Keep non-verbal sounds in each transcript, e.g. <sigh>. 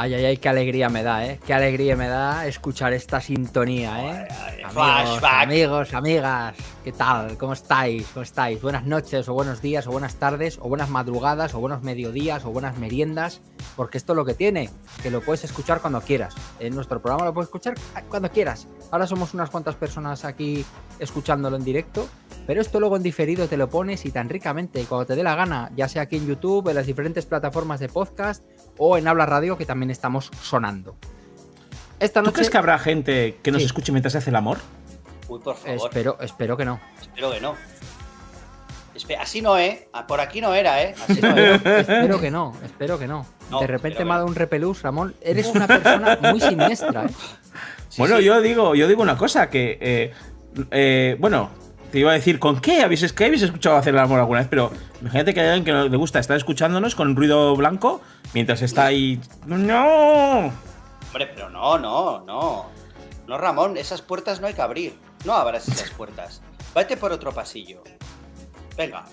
Ay, ay, ay, qué alegría me da, ¿eh? Qué alegría me da escuchar esta sintonía, ¿eh? amigos, flashback. amigos, amigas, ¿qué tal? ¿Cómo estáis? ¿Cómo estáis? Buenas noches, o buenos días, o buenas tardes, o buenas madrugadas, o buenos mediodías, o buenas meriendas, porque esto es lo que tiene, que lo puedes escuchar cuando quieras. En nuestro programa lo puedes escuchar cuando quieras. Ahora somos unas cuantas personas aquí escuchándolo en directo, pero esto luego en diferido te lo pones y tan ricamente, cuando te dé la gana, ya sea aquí en YouTube, en las diferentes plataformas de podcast, o en Habla Radio, que también estamos sonando. Esta ¿Tú noche. crees que habrá gente que nos Sí. escuche mientras se hace el amor? Uy, por favor. Espero, espero que no. Espero que no. Espe- así no, ¿eh? Ah, Por aquí no era, ¿eh? Así no <laughs> era. Espero que no, espero que no. No, de repente me ha dado un repelús, Ramón. Eres una persona muy siniestra, ¿eh? <laughs> Sí, bueno, sí. yo digo, yo digo una cosa, que eh, eh, bueno, te iba a decir, ¿con qué habéis, qué habéis escuchado hacer el amor alguna vez? Pero imagínate que hay alguien que no le gusta estar escuchándonos con ruido blanco mientras está ahí. ¡No! Hombre, pero no, no, no. No, Ramón, esas puertas no hay que abrir. No abras esas puertas. Vete por otro pasillo. Venga.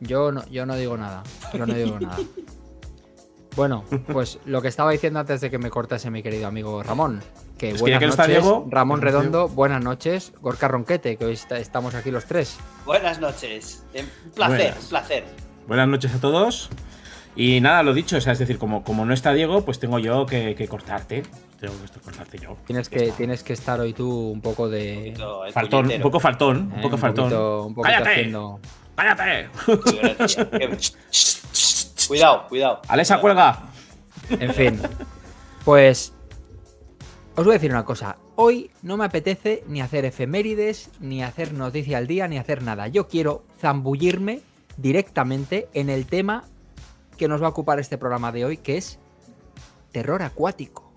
Yo no, yo no digo nada. Yo no digo nada. <laughs> Bueno, <laughs> pues lo que estaba diciendo antes de que me cortase mi querido amigo Ramón. Que Es que buenas que noches, Diego, Ramón pues, Redondo, buenas noches. Gorka Ronquete, que hoy está- estamos aquí los tres. Buenas noches. Eh, Un placer, Buenas. un placer. Buenas noches a todos. Y nada, lo dicho, o sea, es decir, como, como no está Diego, pues tengo yo que, que cortarte. Tengo que cortarte yo. Tienes que, está. tienes que estar hoy tú un poco de. Poquito, el Faltón, un poco faltón, un eh, poco faltón. poquito- un poquito ¡Cállate! haciendo. ¡Cállate! <laughs> Cuidado, cuidado. Alexa, Cuidado. cuelga. En fin. Pues. Os voy a decir una cosa. Hoy no me apetece ni hacer efemérides, ni hacer noticia al día, ni hacer nada. Yo quiero zambullirme directamente en el tema que nos va a ocupar este programa de hoy, que es terror acuático.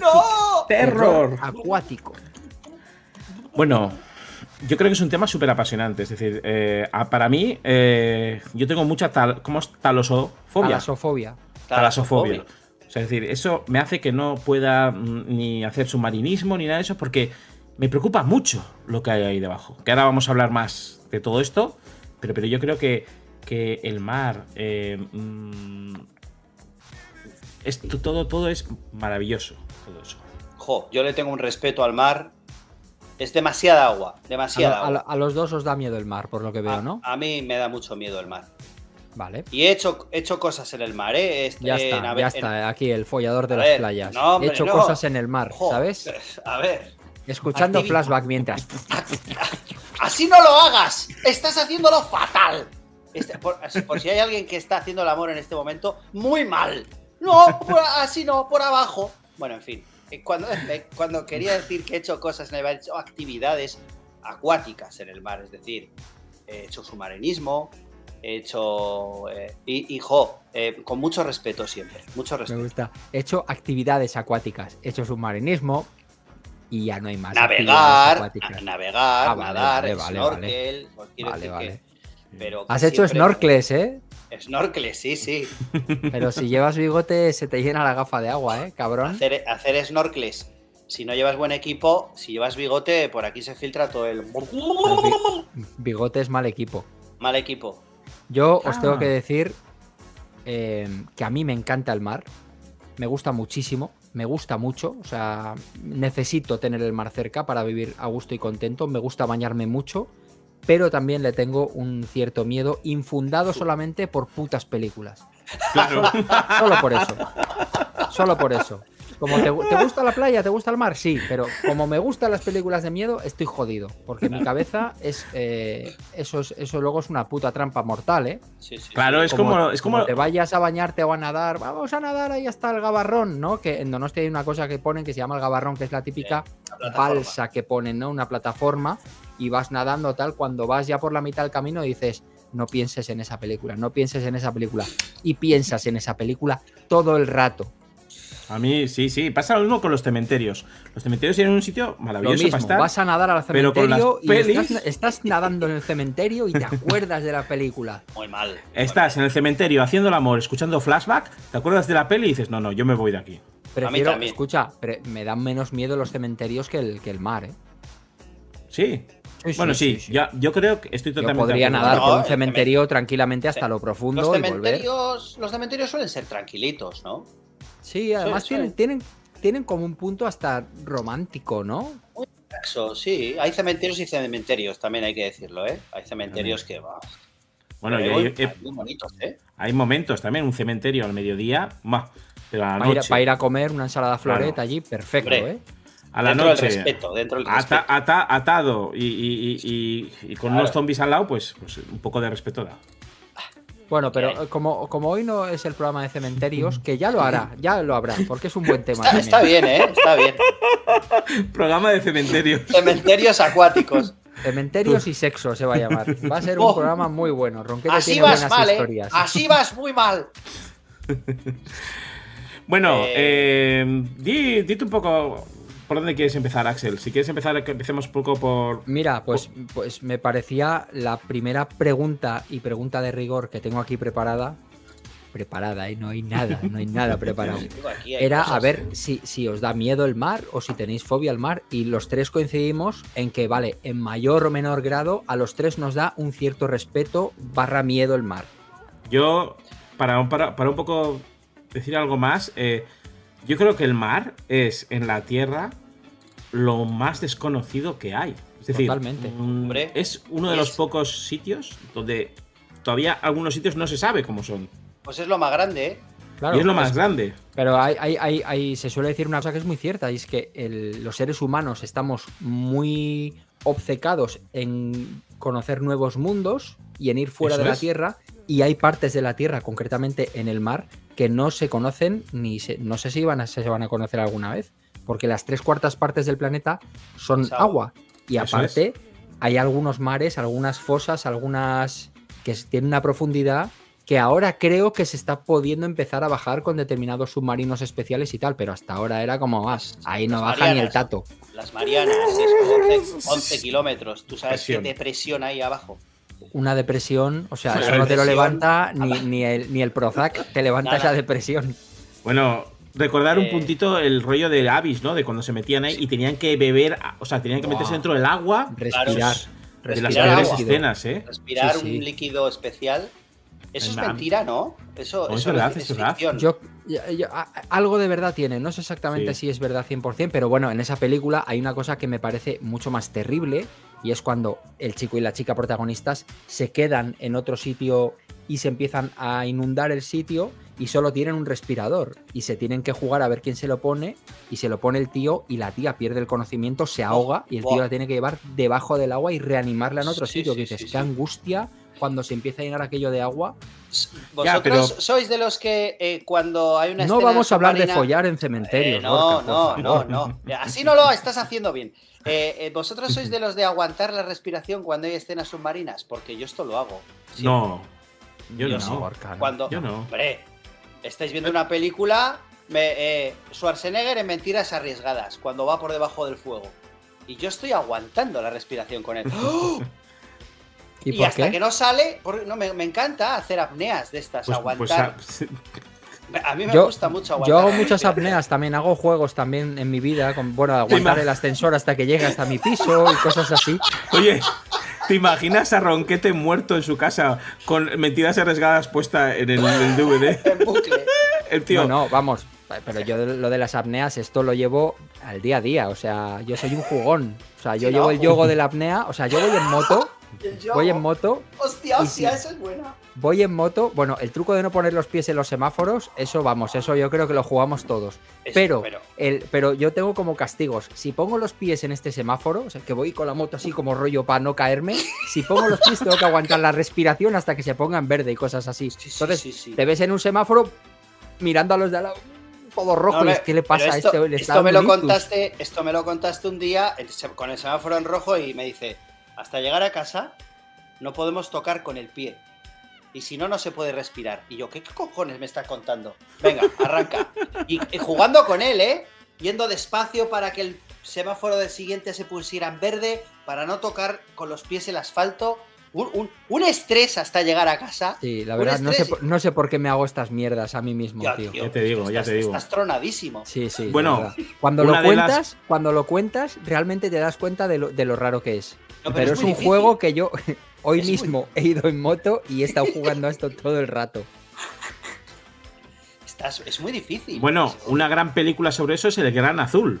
¡No! ¡Terror! acuático. Bueno, yo creo que es un tema súper apasionante. Es decir, eh, a- para mí, eh, yo tengo mucha tal, ¿cómo es? talosofobia. Talasofobia. Talasofobia. O sea, es decir, eso me hace que no pueda mm, ni hacer submarinismo ni nada de eso porque me preocupa mucho lo que hay ahí debajo. Que ahora vamos a hablar más de todo esto, pero, pero yo creo que, que el mar, eh, mm, esto, todo, todo es maravilloso. Todo eso. Jo, yo le tengo un respeto al mar. Es demasiada agua, demasiada a agua. a los dos os da miedo el mar, por lo que veo, A- ¿no? a mí me da mucho miedo el mar. Vale. Y he hecho, he hecho cosas en el mar, ¿eh? Este, Ya está, ya en- está, aquí el follador de las ver, playas. no, hombre, He hecho no. cosas en el mar, ¿sabes? <laughs> A ver. Escuchando Activi- flashback mientras. <laughs> ¡Así no lo hagas! ¡Estás haciéndolo fatal! Este- por, por si hay alguien que está haciendo el amor en este momento, muy mal. No, por- así no, por abajo. Bueno, en fin. Eh, Cuando, <laughs> eh, cuando quería decir que he hecho cosas en el mar, he hecho actividades acuáticas en el mar. Es decir, he hecho submarinismo, he hecho. eh, y, y, jo, eh, con mucho respeto siempre. Mucho Me respeto. gusta. He hecho actividades acuáticas. He hecho submarinismo. Y ya no hay más. Navegar, navegar, Ah, vale, nadar, vale, vale, snorkel. pues Vale, decir vale. que- pero Has hecho snorkles, ¿eh? Snorkel, sí, sí. Pero si llevas bigote se te llena la gafa de agua, ¿eh, cabrón? Hacer, hacer snorkels. Si no llevas buen equipo, si llevas bigote, por aquí se filtra todo el El bi- bigote es mal equipo. mal equipo. Yo os Ah. tengo que decir eh, que a mí me encanta el mar. Me gusta muchísimo. Me gusta mucho. O sea, necesito tener el mar cerca para vivir a gusto y contento. Me gusta bañarme mucho. Pero también le tengo un cierto miedo infundado solamente por putas películas. Claro. Solo por eso. Solo por eso. Como te, te gusta la playa, te gusta el mar, sí, pero como me gustan las películas de miedo, estoy jodido. Porque mi cabeza es. eh, eso, es eso luego es una puta trampa mortal, ¿eh? Sí, sí, Claro, sí. es como, es como, te vayas a bañarte o a nadar, vamos a nadar, ahí está el gabarrón, ¿no? Que en Donostia hay una cosa que ponen que se llama el gabarrón, que es la típica La plataforma. balsa que ponen, ¿no? Una plataforma y vas nadando tal, cuando vas ya por la mitad del camino dices, no pienses en esa película, no pienses en esa película. Y piensas en esa película todo el rato. A mí, sí, sí. Pasa lo mismo con los cementerios. Los cementerios tienen un sitio Lo maravilloso mismo, para estar. vas a nadar al pero con las cementerio y pelis- estás, estás nadando en el cementerio y te acuerdas de la película. Muy mal. Estás en el cementerio haciendo el amor, escuchando flashback, te acuerdas de la peli y dices, no, no, yo me voy de aquí. Prefiero, también. escucha, pre- me dan menos miedo los cementerios que el, que el mar, ¿eh? Sí. Sí, bueno, sí, sí, sí. Ya, yo creo que estoy Yo totalmente. podría de acuerdo. nadar No, por un el cementerio tranquilamente hasta Sí. lo profundo Los y volver. cementerios, los cementerios suelen ser tranquilitos, ¿no? Sí, además sí. tienen, tienen, tienen como un punto hasta romántico, ¿no? Eso, sí. Hay cementerios y cementerios, también hay que decirlo, ¿eh? Hay cementerios que va. Bueno, y muy, hay, eh, muy bonitos, ¿eh? hay momentos también, un cementerio al mediodía, ¡buah! pero a la Para ir, noche. para ir a comer una ensalada floreta Claro. allí, perfecto, Hombre. ¿eh? A la dentro noche. del respeto, dentro del ata- respeto. ata- atado y, y- y- y- y con Claro. unos zombies al lado, pues, pues un poco de respeto da. Bueno, pero como, como hoy no es el programa de cementerios, que ya lo hará, ya lo habrá, porque es un buen tema. Está, bien, ¿eh? Está bien. <laughs> Programa de cementerio. Cementerios acuáticos. Cementerios y sexo se va a llamar. Va a ser un Oh. programa muy bueno. Ronquete Así tiene vas buenas mal, ¿eh? Así vas muy mal. <laughs> Bueno, Eh. eh, di, dite un poco por dónde quieres empezar, Axel. Si quieres empezar, que empecemos un poco por. Mira, pues, pues me parecía la primera pregunta y pregunta de rigor que tengo aquí preparada. Preparada, ¿eh? No hay nada, no hay nada preparado. <laughs> Era a ver si, si os da miedo el mar o si tenéis fobia al mar. Y los tres coincidimos en que, vale, en mayor o menor grado, a los tres nos da un cierto respeto barra miedo el mar. Yo, para, para, para un poco decir algo más, eh, yo creo que el mar es en la tierra lo más desconocido que hay. Es decir, Totalmente. mm, Hombre, es uno de los pocos sitios donde todavía algunos sitios no se sabe cómo son. Pues es lo más grande, ¿eh? Claro, y es lo más grande. Pero hay, hay- hay- hay- se suele decir una cosa que es muy cierta, y es que el- los seres humanos estamos muy obcecados en conocer nuevos mundos y en ir fuera Eso de la. Tierra, y hay partes de la Tierra, concretamente en el mar, que no se conocen ni se- no sé si van a, se van a conocer alguna vez, porque las tres cuartas partes del planeta son agua. Y aparte, hay algunos mares, algunas fosas, algunas que tienen una profundidad que ahora creo que se está pudiendo empezar a bajar con determinados submarinos especiales y tal, pero hasta ahora era como más. Ahí no baja ni el tato. Las Marianas, es 11, 11 <laughs> kilómetros. ¿Tú sabes Presión. qué depresión hay abajo? Una depresión, o sea, eso no te lo levanta ni, ni el, ni el Prozac, te levanta Nada. esa depresión. Bueno, recordar un Eh. puntito el rollo de Avis, ¿no? De cuando se metían ahí y tenían que beber, o sea, tenían que meterse dentro del agua. Respirar. de las Respirar peores escenas, ¿eh? Respirar Sí, sí. un líquido especial. Eso es mentira, ¿no? Eso, No, es eso verdad, es, es verdad. ficción. Yo, yo- yo- a- algo de verdad tiene, no sé exactamente Sí. si es verdad 100%, pero bueno, en esa película hay una cosa que me parece mucho más terrible y es cuando el chico y la chica protagonistas se quedan en otro sitio y se empiezan a inundar el sitio y solo tienen un respirador y se tienen que jugar a ver quién se lo pone y se lo pone el tío y la tía pierde el conocimiento, se ahoga y el tío la tiene que llevar debajo del agua y reanimarla en otro Sí, sitio. sí, que dices, sí, qué angustia cuando se empieza a llenar aquello de agua. ¿Vosotros pero- sois de los que eh, cuando hay una No escena vamos a hablar de follar en Eh, cementerios. no, por no, favor. no, no. Así no lo estás haciendo bien. Eh, eh, ¿Vosotros sois de los de aguantar la respiración cuando hay escenas submarinas? Porque yo esto lo hago. Sí. No, yo, Yo no. sí, no. Cuando, Yo no. Hombre, estáis viendo una película, me, eh, Schwarzenegger en Mentiras Arriesgadas, cuando va por debajo del fuego. Y yo estoy aguantando la respiración con él. <laughs> ¡Oh! ¿Y, hasta qué? que no sale, no, me, me encanta hacer apneas de estas, Pues- pues, aguantar. ah, a mí me yo- gusta mucho aguantar. Yo hago muchas apneas también, hago juegos también en mi vida, con, bueno, aguantar el ascensor hasta que llegue hasta mi piso y cosas así. Oye, ¿te imaginas a Ronquete muerto en su casa con mentiras arriesgadas puesta en el, el DVD? <laughs> Bucle. El tío. No, no, vamos, pero yo lo de las apneas, esto lo llevo al día a día, o sea, yo soy un jugón. O sea, yo Sí, llevo no, el yogo de la apnea, o sea, yo voy en moto, <laughs> voy en moto, Hostia, hostia, sí. eso es buena. voy en moto. Bueno, el truco de no poner los pies en los semáforos, eso vamos, eso yo creo que lo jugamos todos. Pero, el, pero yo tengo como castigos. Si pongo los pies en este semáforo, o sea, que voy con la moto así como rollo para no caerme, si pongo los pies tengo que aguantar la respiración hasta que se ponga en verde y cosas así. Sí, sí, Entonces, sí, sí. te ves en un semáforo mirando a los de al lado, todo rojo, No, y me- es, ¿qué le pasa a esto, este? Le esto me lo contaste, esto me lo contaste un día el con el semáforo en rojo y me dice, hasta llegar a casa no podemos tocar con el pie. Y si no, no se puede respirar. Y yo, ¿qué cojones me estás contando? Venga, <laughs> arranca. Y, y jugando con él, ¿eh? Yendo despacio para que el semáforo del siguiente se pusiera en verde, para no tocar con los pies el asfalto. Un, un- un estrés hasta llegar a casa. Sí, la verdad, no sé, no sé por qué me hago estas mierdas a mí mismo, Ya, tío. tío, Ya te digo, ya te digo. Estás tronadísimo. Sí, sí. Bueno, cuando lo las- cuentas, cuando lo cuentas, realmente te das cuenta de lo, de lo raro que es. Pero es, un difícil. juego que yo <laughs> hoy Es muy- mismo he ido en moto y he estado jugando a esto todo el rato. <laughs> Está sea, es, muy difícil. Bueno, una gran película sobre eso es El Gran Azul.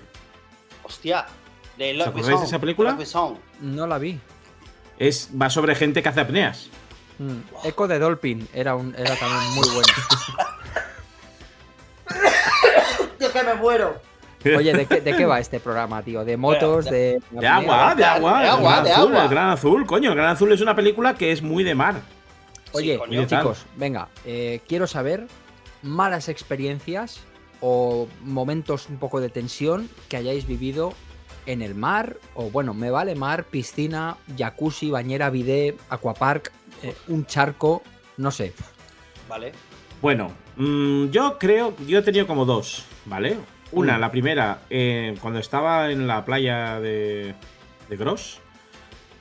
Hostia. De ¿Os Luc acordáis de esa película? No la vi. Es, va sobre gente que hace apneas. Mm. Echo de Dolphin era, un, era también muy bueno. <laughs> Yo que me muero. Oye, ¿de qué, de qué va este programa, tío? ¿De motos? Bueno, ¿De, De agua, de de agua. el agua, Gran de Azul, agua. El Gran Azul, coño. El Gran Azul es una película que es muy de mar. Oye, Sí, coño. chicos, venga, eh, quiero saber malas experiencias o momentos un poco de tensión que hayáis vivido en el mar, o bueno, me vale mar, piscina, jacuzzi, bañera, bidet, aquapark, eh, un charco, no sé. Vale. Bueno, mm, yo creo, yo he tenido como dos, ¿vale? Una, Mm. la primera, eh, cuando estaba en la playa de, de Gros,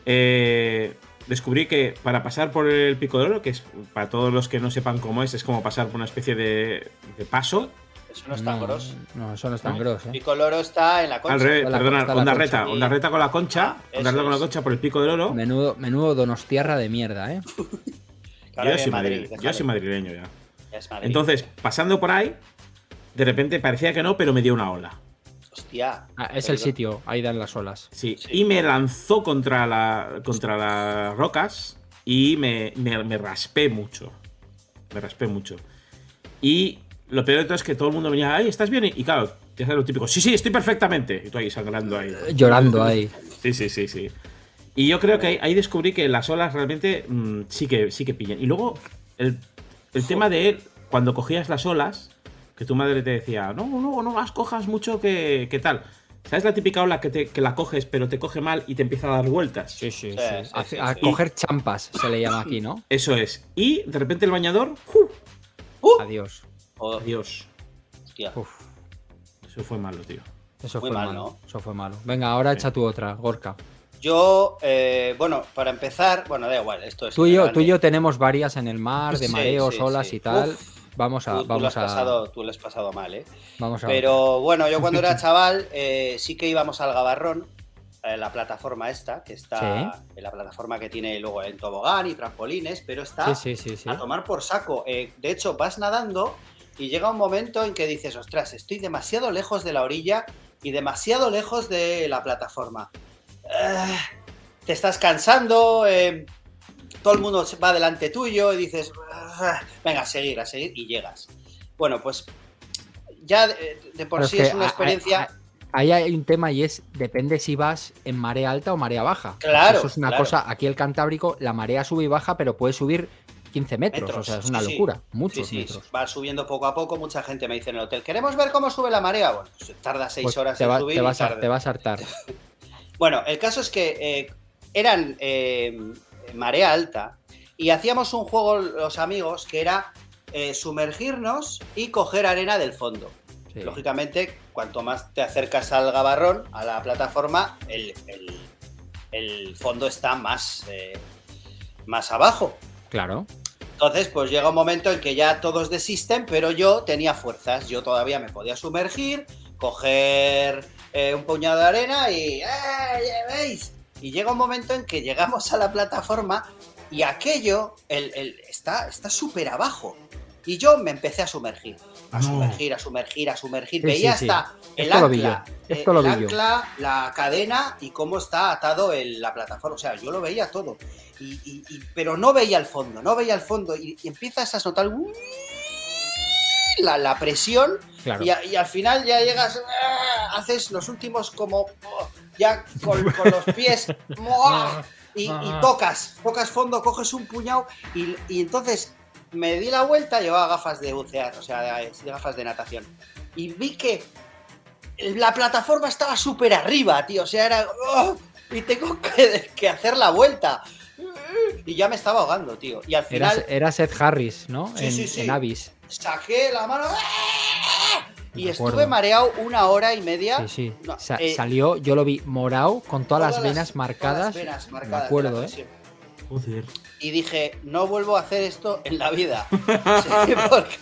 eh, descubrí que para pasar por el Pico de Oro, que es para todos los que no sepan cómo es, es como pasar por una especie de, de paso. Eso no es tan gros. No, eso no es tan No. gros, ¿eh? Picoloro está en la concha. Al revés, perdona, Onda concha. Reta, Onda Reta con la concha, Ah, Onda Reta con la concha por el Pico del Oro. Menudo, menudo donostiarra de mierda, ¿eh? Claro, yo soy, Madrid, madri- yo soy madrileño ya. Es Madrid. Entonces, pasando por ahí, de repente parecía que no, pero me dio una ola. Hostia. Ah, es el sitio, ahí dan las olas. Sí, Sí. y me lanzó contra, la, contra las rocas y me, me- me raspé mucho. Me raspé mucho. Y lo peor de todo es que todo el mundo venía, ay, ¿estás bien? Y claro, ya sabes lo típico, sí, sí, estoy perfectamente. Y tú ahí sangrando ahí. Llorando ahí. Sí, sí, sí, sí. Y yo creo que ahí, ahí descubrí que las olas realmente mm, sí, que, sí que pillan. Y luego, el, el tema de cuando cogías las olas, que tu madre te decía, no, no, no las cojas mucho que, que tal. ¿Sabes la típica ola que, te- que la coges pero te coge mal y te empieza a dar vueltas? Sí, sí, Sí, sí. sí, A, sí, a sí. coger champas se le llama aquí, ¿no? <laughs> Eso es. Y de repente el bañador, ¡fu! Uh, Adiós. oh, adiós. hostia. Uf, Eso fue malo, tío. eso Muy fue mal, malo. Eso fue malo. Venga, ahora echa tu otra, Gorka. Yo, eh, bueno, para empezar, bueno, da igual, esto es. Tú y, yo, grande. tú y yo tenemos varias en el mar, de Sí, mareos, sí, olas sí. y tal. Uf. Vamos a. Tú, tú lo has a. pasado, tú lo has pasado mal, ¿eh? Vamos a. Pero bueno, yo cuando era <laughs> chaval eh, sí que íbamos al Gabarrón, eh, la plataforma esta, que está Sí. en la plataforma que tiene luego en tobogán y trampolines, pero está sí, sí. a tomar por saco. Eh, de hecho, vas nadando y llega un momento en que dices, ostras, estoy demasiado lejos de la orilla y demasiado lejos de la plataforma. Eh, te estás cansando, eh, todo el mundo va delante tuyo y dices, "Ah, venga, a seguir, a seguir y llegas. Bueno, pues ya de, de por Pero sí que es una experiencia... Ahí hay un tema y es, depende si vas en marea alta o marea baja. Porque Claro, Eso es una claro. cosa, aquí el Cantábrico, la marea sube y baja, pero puede subir 15 metros. Metros, o sea, es una sí, locura. Muchos sí, metros. va subiendo poco a poco. Mucha gente me dice en el hotel, ¿queremos ver cómo sube la marea? Bueno, pues tarda seis Pues horas te, en va- subir te y vas a, te vas a hartar. <laughs> Bueno, el caso es que eh, eran eh, marea alta y hacíamos un juego los amigos que era eh, sumergirnos y coger arena del fondo. Sí. Lógicamente, cuanto más te acercas al gabarrón, a la plataforma, el, el- el fondo está más, eh, más abajo. Claro. Entonces, pues llega un momento en que ya todos desisten, pero yo tenía fuerzas. Yo todavía me podía sumergir, coger eh, un puñado de arena y. ¡Eh, veis! Y llega un momento en que llegamos a la plataforma y aquello el, el- está está súper abajo. Y yo me empecé a sumergir. A No. sumergir, a sumergir, a sumergir. Sí, Veía sí, sí. hasta el Esto ancla, yo, esto lo el ancla, la cadena y cómo está atado el- la plataforma. O sea, yo lo veía todo. Y, y- y- pero no veía el fondo, no veía el fondo. Y, empiezas a notar la, la presión Claro. y, a- y al final ya llegas, ¡ah! haces los últimos como oh, ya con, con los pies <laughs> y, y tocas, tocas fondo, coges un puñado y, y entonces me di la vuelta, llevaba gafas de bucear, o sea, de- de gafas de natación. Y vi que la plataforma estaba súper arriba, tío, o sea, era... ¡oh! y tengo que, que hacer la vuelta. Y ya me estaba ahogando, tío. Y al Era, final era Seth Harris, ¿no? Sí, en, sí, sí. en saqué la mano ¡ah! Y estuve acuerdo. mareado una hora y media. Sí, sí. No, Sa- eh, salió, yo lo vi morado con todas, las venas todas marcadas. las venas marcadas de me acuerdo, ¿eh? Joder. Y dije, no vuelvo a hacer esto en la vida. <laughs> Sí, porque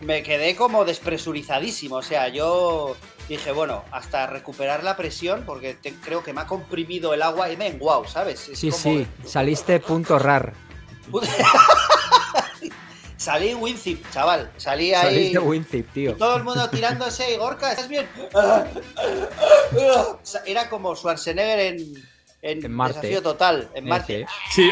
me quedé como despresurizadísimo. O sea, yo dije, bueno, hasta recuperar la presión, porque te- creo que me ha comprimido el agua y me he enguau, ¿sabes? Es Sí, como- sí. Saliste punto rar. <laughs> salí Winzip, chaval. Salí ahí. Saliste Winzip, tío. Y todo el mundo tirándose y Gorka, ¿estás bien? Era como Schwarzenegger en, en, En Marte. Desafío Total, en Marte. Sí.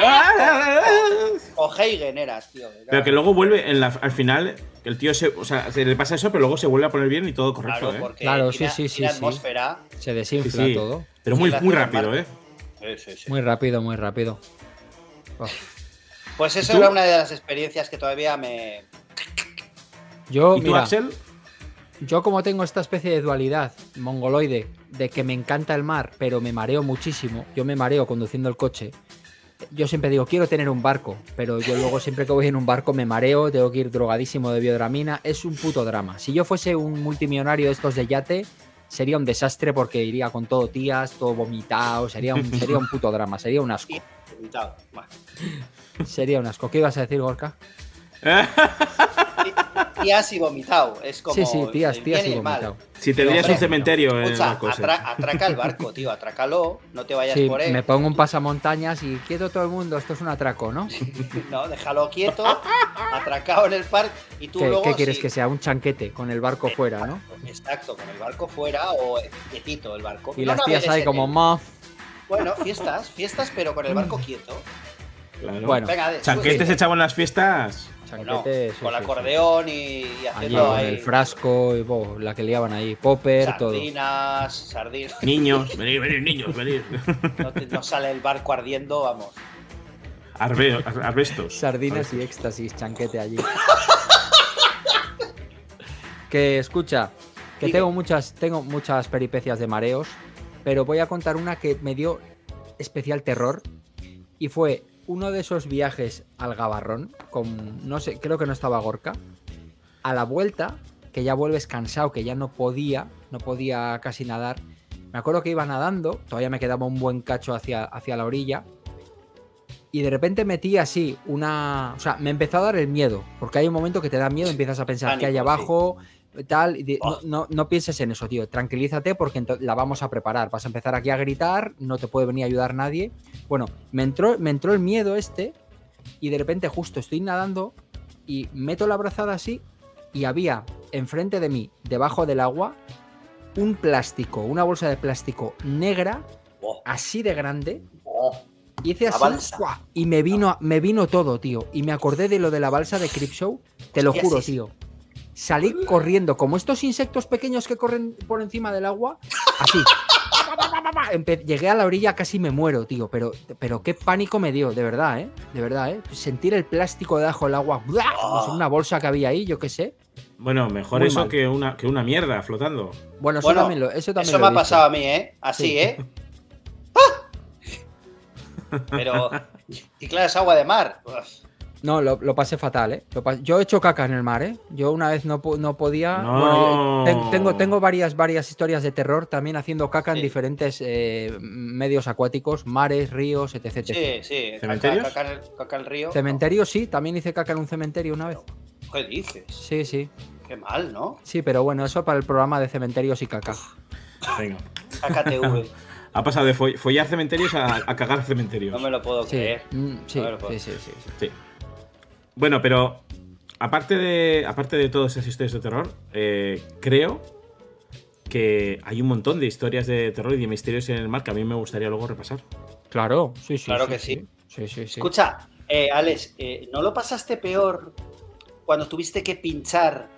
O Heigen era, tío. Era- Pero que luego vuelve en la- al final, el tío se, o sea, se le pasa eso, pero luego se vuelve a poner bien y todo correcto, Claro, ¿eh? Claro, sí, sí, sí, atmósfera. Se desinfla sí. todo. Pero muy, muy rápido. ¿eh? Sí, sí, sí. Muy rápido, muy rápido. Oh. Pues eso era una de las experiencias que todavía me. Yo, ¿Y tú, mira, Axel? yo como tengo esta especie de dualidad mongoloide de que me encanta el mar, pero me mareo muchísimo, yo me mareo conduciendo el coche. Yo siempre digo, quiero tener un barco, pero yo luego siempre que voy en un barco me mareo, tengo que ir drogadísimo de biodramina, es un puto drama. Si yo fuese un multimillonario de estos de yate, sería un desastre porque iría con todo tías, todo vomitado, sería un, sería un puto drama, sería un asco. <laughs> Vomitado. Sería un asco. ¿Qué ibas a decir, Gorka? Tías y vomitado. Es como. sí, sí, tías, tías y vomitado. Si tendrías un cementerio en el Escucha, barco ese. atra- atraca el barco, tío, atrácalo, no te vayas Sí, por él. me pongo un pasamontañas y quieto todo el mundo, esto es un atraco, ¿no? <laughs> No, déjalo quieto, atracado en el parque y tú ¿Qué, luego. qué quieres sí, que sea? Un chanquete con el barco fuera, ¿no? Exacto, con el barco fuera o quietito el barco. Y No las tías ahí en como, ma. Bueno, fiestas, fiestas, pero con el barco quieto. Claro. Bueno, Venga, Chanquetes sube. echaban las fiestas. Bueno, Chanquete, sí, con el sí, sí. acordeón y, y haciendo ahí el frasco y bo, la que liaban ahí, popper, todo. sardinas, sardinas. Niños, venid, venid, niños, venid. No, te- no sale el barco ardiendo, vamos. Arbe- ar- arbestos. Sardinas y éxtasis, chanquete allí. que escucha, que Dime. tengo muchas, tengo muchas peripecias de mareos, pero voy a contar una que me dio especial terror y fue uno de esos viajes al Gabarrón con no sé, creo que no estaba Gorka. A la vuelta, que ya vuelves cansado, que ya no podía, no podía casi nadar. Me acuerdo que iba nadando, todavía me quedaba un buen cacho hacia, hacia la orilla. Y de repente metí así una. O sea, me empezó a dar el miedo. Porque hay un momento que te da miedo, empiezas a pensar qué hay sí. abajo, tal. y di- no, Oh. no, no pienses en eso, tío. Tranquilízate porque la vamos a preparar. Vas a empezar aquí a gritar, no te puede venir a ayudar nadie. Bueno, me entró, me entró el miedo este. Y de repente, justo estoy nadando y meto la brazada así. Y había enfrente de mí, debajo del agua, un plástico, una bolsa de plástico negra, Oh, así de grande. oh. Hice así y me vino, me vino todo, tío. Y me acordé de lo de la balsa de Show. Te lo juro, tío. Salí corriendo, como estos insectos pequeños que corren por encima del agua. Así. <laughs> Empe- Llegué a la orilla, casi me muero, tío. Pero, pero qué pánico me dio, de verdad, ¿eh? De verdad, ¿eh? Sentir el plástico debajo del agua. si una bolsa que había ahí, yo qué sé. Bueno, mejor Muy eso mal. que una, que una mierda flotando. Bueno, eso Bueno, también lo, eso también Eso lo me ha pasado a mí, ¿eh? Así, Sí. ¿eh? ¡Ah! <laughs> Pero. Y claro, es agua de mar. Uf. No, lo, lo pasé fatal, ¿eh? Lo Yo he hecho caca en el mar, ¿eh? Yo una vez no, no podía. No. Bueno, ten- tengo, tengo varias, varias historias de terror también haciendo caca en diferentes eh, medios acuáticos, mares, ríos, etc. etc. Sí, sí. Caca, ¿Cementerios? caca en el, caca en el río. Cementerio, sí, también hice caca en un cementerio una vez. ¿Qué dices? Sí, sí. Qué mal, ¿no? Sí, pero bueno, eso para el programa de cementerios y caca. Venga. Caca TV. <laughs> Ha pasado de fo- follar cementerios a, a cagar cementerios. No me lo puedo Sí, creer. mm, sí, No me lo puedo sí, sí, sí, sí. Sí. Bueno, pero aparte de, aparte de todas esas historias de terror, eh, creo que hay un montón de historias de terror y de misterios en el mar que a mí me gustaría luego repasar. Claro, sí, sí. Claro sí, que sí. Sí, sí, sí. Escucha, eh, Alex, eh, ¿no lo pasaste peor cuando tuviste que pinchar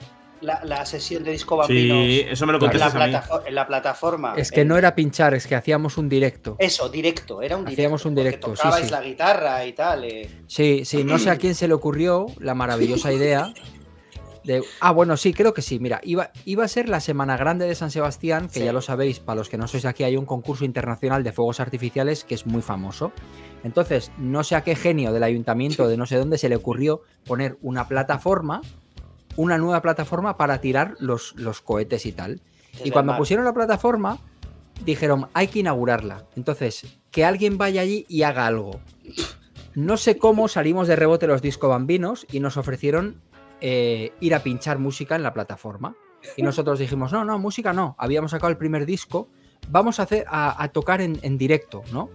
la, la sesión de disco bambinos Sí, eso me lo en, la contestas a mí. platafor- en la plataforma? Es que no era pinchar, es que hacíamos un directo. Eso, directo, era un directo. Hacíamos un porque directo, sí, tocabais sí. la guitarra y tal. eh. Sí, sí, no sé a quién se le ocurrió la maravillosa idea de... Ah, bueno, sí, creo que sí. Mira, iba, iba a ser la Semana Grande de San Sebastián, que Sí. ya lo sabéis, para los que no sois aquí, hay un concurso internacional de fuegos artificiales que es muy famoso. Entonces, no sé a qué genio del ayuntamiento de no sé dónde se le ocurrió poner una plataforma, una nueva plataforma para tirar los, los cohetes y tal. Y cuando pusieron la plataforma, dijeron, hay que inaugurarla. Entonces, que alguien vaya allí y haga algo. No sé cómo salimos de rebote los disco bambinos y nos ofrecieron eh, ir a pinchar música en la plataforma. Y nosotros dijimos, no, no, música no. Habíamos sacado el primer disco, vamos a, hacer, a, a tocar en, en directo, ¿no?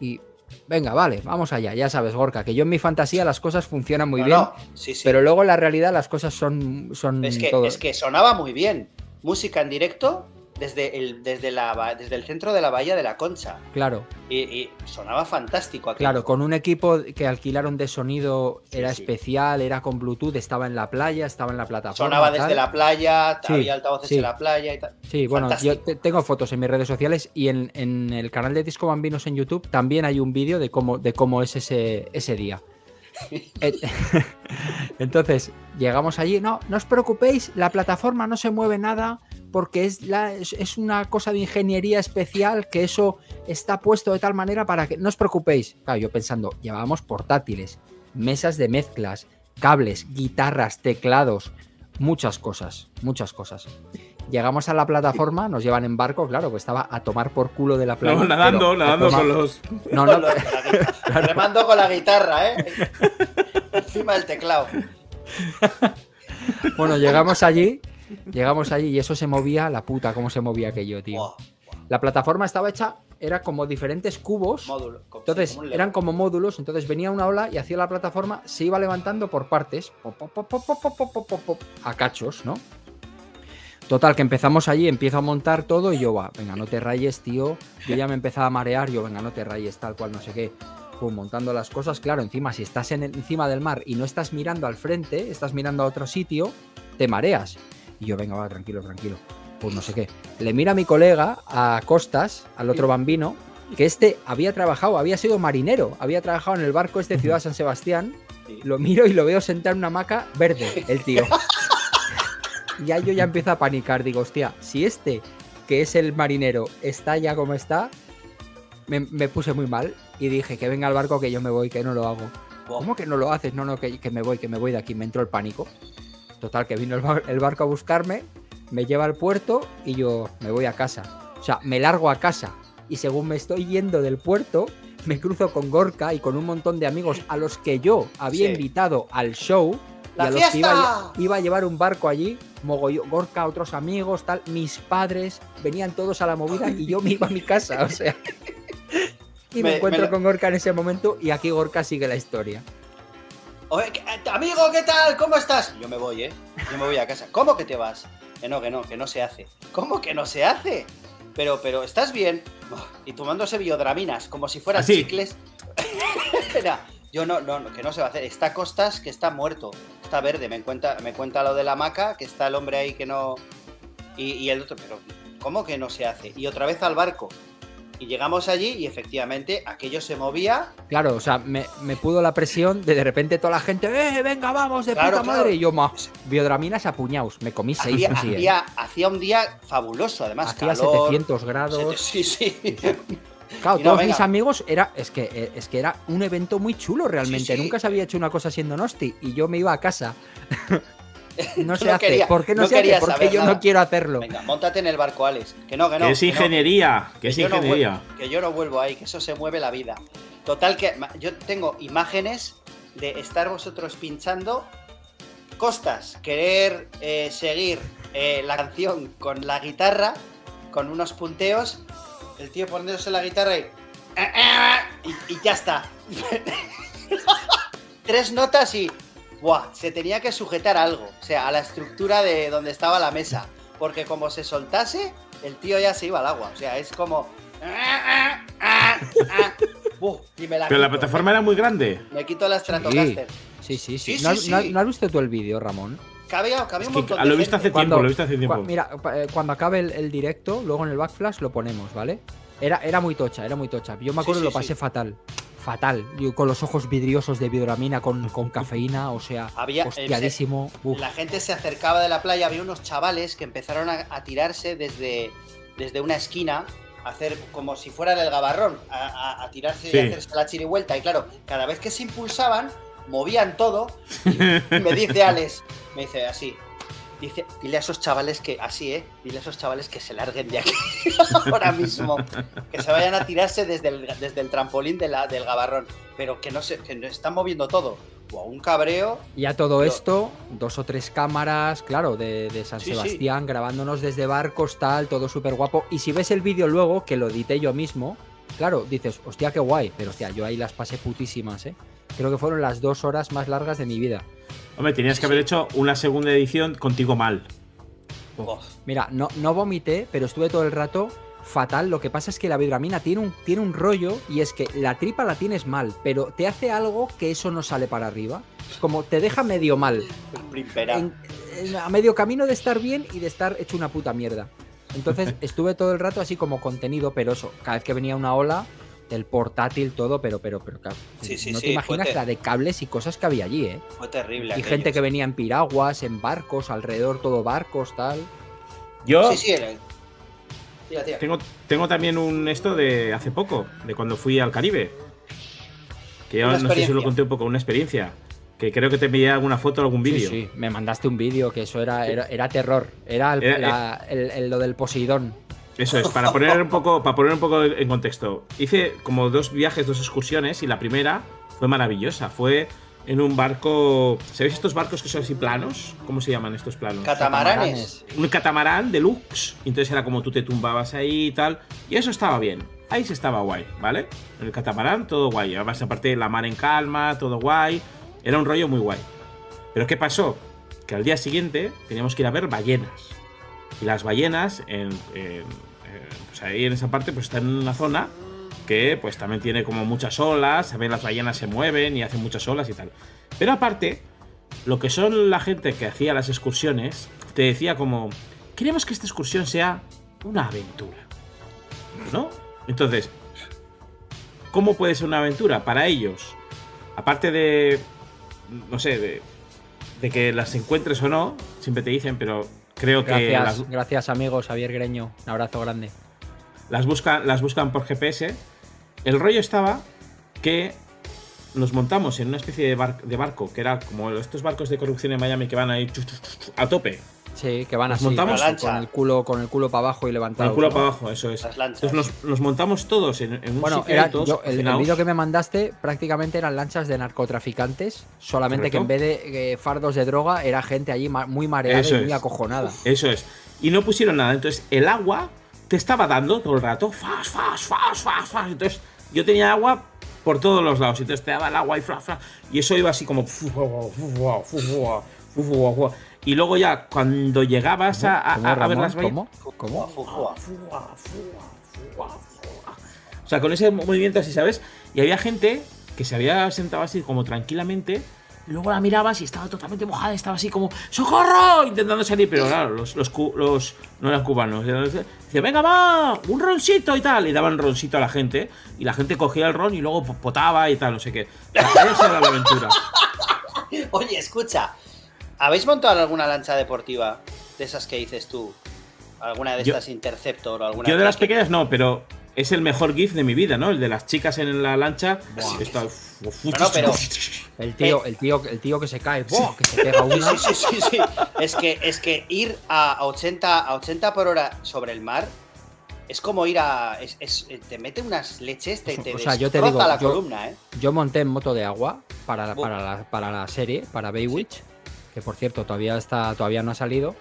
Y venga, vale, vamos allá. Ya sabes, Gorka, que yo en mi fantasía las cosas funcionan muy No, bien, no, sí, sí. pero luego en la realidad las cosas son, son Es que, todo- es que sonaba muy bien. Música en directo desde el, desde, la, ba- desde el centro de la bahía de la Concha. Claro, Y, y sonaba fantástico aquí. claro, con un equipo que alquilaron de sonido Sí, era sí. especial, era con Bluetooth, estaba en la playa, estaba en la plataforma. Sonaba desde la playa, Sí, había altavoces en la playa y tal. Sí, bueno, yo tengo fotos en mis redes sociales y en, en el canal de Disco Bambinos en YouTube también hay un vídeo de cómo, de cómo es ese, ese día. <laughs> Entonces, llegamos allí, no, no os preocupéis, la plataforma no se mueve nada porque es, es una cosa de ingeniería especial que eso está puesto de tal manera para que no os preocupéis. Claro, yo pensando, llevábamos portátiles, mesas de mezclas, cables, guitarras, teclados, muchas cosas, muchas cosas. Llegamos a la plataforma, nos llevan en barco, claro, que estaba a tomar por culo de la playa. No, nadando, nadando con los. No, no. <laughs> claro. Remando con la guitarra, ¿eh? Encima del teclado. bueno, llegamos allí, llegamos allí y eso se movía, la puta, cómo se movía aquello, tío. La plataforma estaba hecha, era como diferentes cubos. Módulo, como, entonces, eran como módulos, entonces venía una ola y hacía la plataforma, se iba levantando por partes, pop, pop, pop, pop, pop, pop, pop, pop, a cachos, ¿no? Total, que empezamos allí, empiezo a montar todo y yo, va, venga, no te rayes, tío. Yo ya me empezaba a marear, yo, venga, no te rayes, tal cual, no sé qué. Pum, montando las cosas, claro, encima, si estás en el- encima del mar y no estás mirando al frente, estás mirando a otro sitio, te mareas. Y yo, venga, va, tranquilo, tranquilo. Pues no sé qué. Le mira a mi colega, a Costas, al otro bambino, que este había trabajado, había sido marinero, había trabajado en el barco este Ciudad San Sebastián. Lo miro y lo veo sentado en una hamaca verde, el tío. <laughs> ya yo ya empiezo a panicar, digo, hostia, si este, que es el marinero, está ya como está, me, me puse muy mal y dije que venga al barco que yo me voy, que no lo hago. ¿Cómo que no lo haces? No, no, que, que me voy, que me voy de aquí. Me entró el pánico. Total, que vino el, bar- el barco a buscarme, me lleva al puerto y yo me voy a casa. O sea, me largo a casa. Y según me estoy yendo del puerto, me cruzo con Gorka y con un montón de amigos a los que yo había Sí. invitado al show. Y ¡La a los que iba, a lle- iba a llevar un barco allí, mogollo, Gorka, otros amigos, tal, mis padres, venían todos a la movida y yo me iba a mi casa, o sea. <laughs> Y me, Me- encuentro me con Gorka en ese momento y aquí Gorka sigue la historia. Oye, ¿qué- eh, amigo, ¿qué tal? ¿Cómo estás? Yo me voy, ¿eh? Yo me voy a casa. ¿Cómo que te vas? Que no, que no, que no se hace. ¿Cómo que no se hace? Pero, pero, ¿estás bien? Y tomándose biodraminas, como si fueran Así. chicles. <laughs> Mira, yo no, no, no, que no se va a hacer. Está Costas, que está muerto. Está verde. Me cuenta, me cuenta lo de la hamaca, que está el hombre ahí que no. Y, y el otro, pero, ¿cómo que no se hace? Y otra vez al barco. Y llegamos allí y efectivamente aquello se movía. Claro, o sea, me, me pudo la presión de de repente toda la gente, ¡eh, venga, vamos, de Claro, puta claro. madre! Y yo, ma, biodraminas apuñados, me comí seis Hacía, así, ¿eh? hacía- hacía un día fabuloso, además. Hacía calor, 700 grados. Sí, sí. Claro, no, todos venga. mis amigos era es que eh, es que era un evento muy chulo realmente. Sí, sí. Nunca se había hecho una cosa siendo Nosti y yo me iba a casa. <laughs> no se No hace. quería- ¿Por qué no, no se hace? Porque saber yo nada. no quiero hacerlo. Venga, montate en el barco, Alex. Que no, que no. que es ingeniería, que es yo no ingeniería. que yo no vuelvo ahí, que eso se mueve la vida. Total, que yo tengo imágenes de estar vosotros pinchando. Costas, querer eh, seguir eh, la canción con la guitarra, con unos punteos. El tío poniéndose la guitarra y. Y, y ya está. <laughs> Tres notas y. ¡Buah! Se tenía que sujetar algo. O sea, a la estructura de donde estaba la mesa. Porque como se soltase, el tío ya se iba al agua. O sea, es como. Buh, y me la Pero la plataforma era muy grande. Me quito la Stratocaster. Sí, sí, sí. Sí, ¿No, sí, no- sí. no has visto tú el vídeo, Ramón? Cabía, cabía Es que lo he visto hace tiempo, lo he visto hace tiempo. cua- mira, eh, cuando acabe el, el directo, luego en el backflash lo ponemos, ¿vale? Era, era muy tocha, era muy tocha. Yo me acuerdo Sí, lo sí, pasé sí. fatal. Fatal. Yo con los ojos vidriosos de biodramina con, con cafeína, o sea, Había- hostiadísimo. Uf. La gente se acercaba de la playa, había unos chavales que empezaron a, a tirarse desde, desde una esquina, hacer como si fuera el gabarrón, a, a- a tirarse Sí. y hacerse la chirivuelta. Y claro, cada vez que se impulsaban, movían todo. Y me dice <laughs> Alex, me dice así. Dice, dile a esos chavales que, así, ¿eh? Dile a esos chavales que se larguen de aquí <laughs> ahora mismo. Que se vayan a tirarse desde el, desde el trampolín de la, del gabarrón. Pero que no se, que no están moviendo todo. Buah, un cabreo. Y a todo Pero- esto, dos o tres cámaras, claro, de, de San Sí, sí. Sebastián, grabándonos desde barcos, tal, todo súper guapo. Y si ves el vídeo luego, que lo edité yo mismo, claro, dices, hostia, qué guay. Pero hostia, yo ahí las pasé putísimas, ¿eh? Creo que fueron las dos horas más largas de mi vida. Hombre, tenías que haber hecho una segunda edición contigo mal. Mira, no, no vomité, pero estuve todo el rato fatal. Lo que pasa es que la vidramina tiene un, tiene un rollo y es que la tripa la tienes mal, pero te hace algo que eso no sale para arriba. Como te deja medio mal. En- en- a medio camino de estar bien y de estar hecho una puta mierda. Entonces <laughs> estuve todo el rato así como contenido, pero eso, cada vez que venía una ola, del portátil, todo, pero, pero, pero, claro, Sí, sí, no sí, te imaginas la de cables y cosas que había allí, ¿eh? Fue terrible. Y aquello, gente que venía en piraguas, en barcos, alrededor todo barcos, tal. Yo Sí, sí, era. Tira, tira. tengo, tengo también un esto de hace poco, de cuando fui al Caribe. Que Una no sé si lo conté un poco, una experiencia. Que creo que te envié alguna foto o algún vídeo. Sí, sí, me mandaste un vídeo que eso era, era, era terror. Era, el- Era- la- el- el- lo del Poseidón. Eso es, para poner un poco, para poner un poco en contexto. Hice como dos viajes, dos excursiones, y la primera fue maravillosa. Fue en un barco. ¿Sabéis estos barcos que son así planos? ¿Cómo se llaman estos planos? Catamaranes. un catamarán deluxe. Entonces era como tú te tumbabas ahí y tal. Y eso estaba bien. Ahí sí estaba guay, ¿vale? En el catamarán todo guay. Además, aparte, la mar en calma, todo guay. Era un rollo muy guay. Pero ¿qué pasó? Que al día siguiente teníamos que ir a ver ballenas. Y las ballenas, en, en- en- pues ahí en esa parte, pues están en una zona que pues también tiene como muchas olas. También las ballenas se mueven y hacen muchas olas y tal. Pero aparte, lo que son la gente que hacía las excursiones, te decía como, queremos que esta excursión sea una aventura. ¿No? Entonces, ¿cómo puede ser una aventura para ellos? Aparte de, no sé, de que las encuentres o no, siempre te dicen, pero creo que Gracias, las, gracias amigos, Javier Greño. Un abrazo grande. las buscan, las buscan por GPS. El rollo estaba que nos montamos en una especie de, bar- de barco, que era como estos barcos de corrupción en Miami que van ahí a tope, Sí, que van Nos así. montamos- con- con el culo, con el culo para abajo y con levantado. el culo ¿no? para abajo, eso es. Las lanchas. Entonces nos, nos montamos todos en, en un Bueno, sitio era, todos yo- el, el vídeo que me mandaste prácticamente eran lanchas de narcotraficantes, solamente que en vez de eh, fardos de droga era gente allí muy mareada Eso y muy es. acojonada. Eso es. Y no pusieron nada. Entonces el agua te estaba dando todo el rato. Fas, fas, fas, fas, fas. Entonces yo tenía agua por todos los lados. Entonces te daba el agua y fla, fla. Y eso iba así como. Y luego ya, cuando llegabas a, a, a, a ver las vallas. ¿Cómo? ¿Cómo? Fua, fua, fua, o sea, con ese movimiento así, ¿sabes? Y había gente que se había sentado así como tranquilamente. Luego la mirabas y estaba totalmente mojada, estaba así como ¡Socorro! intentando salir, pero claro, los, los, los no eran cubanos. Dice, venga, va, un roncito y tal. Y daban roncito a la gente. Y la gente cogía el ron y luego potaba y tal, no sé qué. <laughs> Esa era la aventura. Oye, escucha, ¿Habéis montado alguna lancha deportiva de esas que dices tú? ¿Alguna de Yo- estas Interceptor o alguna Yo de las que- pequeñas no, pero es el mejor GIF de mi vida, ¿no? El de las chicas en la lancha. Buah. Está- No, pero- El tío, el tío, el tío que se cae, ¡buah! que se pega Sí, una. <laughs> sí, sí, sí, sí. Es que, es que ir a 80, a 80 por hora sobre el mar es como ir a. es- es- te mete unas leches, te, te O sea, yo te digo, la yo- columna, ¿eh? Yo monté en moto de agua para para la, para la serie, para Baywitch, que por cierto todavía está, todavía no ha salido.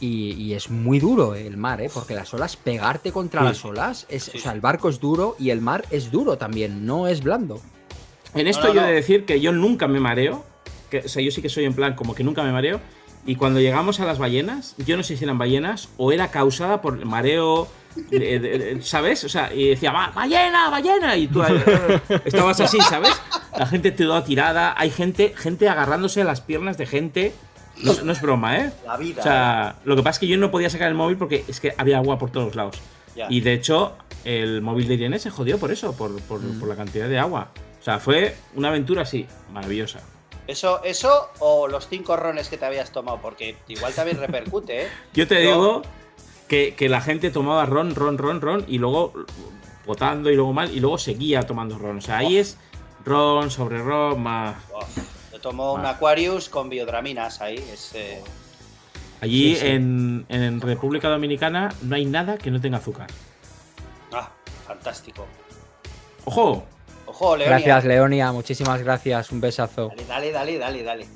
Y, y es muy duro eh, el mar, ¿eh? porque las olas, pegarte contra Sí. las olas, es, Sí, o sea, el barco es duro y el mar es duro también, no es blando. En esto No, no, yo he de decir que yo nunca me mareo. Que, o sea, yo sí que soy en plan como que nunca me mareo. Y cuando llegamos a las ballenas, yo no sé si eran ballenas o era causada por el mareo. ¿Sabes? O sea, y decía, "Va, ballena, ballena. Y tú eh, estabas así, ¿sabes? La gente te toda tirada. Hay gente, gente agarrándose a las piernas de gente. No, es- no es broma, ¿eh? La vida. O sea, lo que pasa es que yo no podía sacar el móvil porque es que había agua por todos lados. Ya. Y de hecho, el móvil de Irene se jodió por eso, por, por- Mm. por la cantidad de agua. O sea, fue una aventura así, maravillosa. Eso, eso o los cinco rones que te habías tomado, porque igual también repercute, ¿eh? Yo te Yo- digo que, que la gente tomaba ron, ron, ron, ron, y luego potando y luego mal, y luego seguía tomando ron. O sea, ahí es ron sobre ron, más. Uf, yo tomo un. Aquarius con biodraminas ahí. Es, eh, Allí Sí, sí. En, en República Dominicana no hay nada que no tenga azúcar. ah, fantástico. ¡Ojo! Ojo, Leonia. Gracias, Leonia, muchísimas gracias, un besazo. Dale, dale, dale, dale, dale.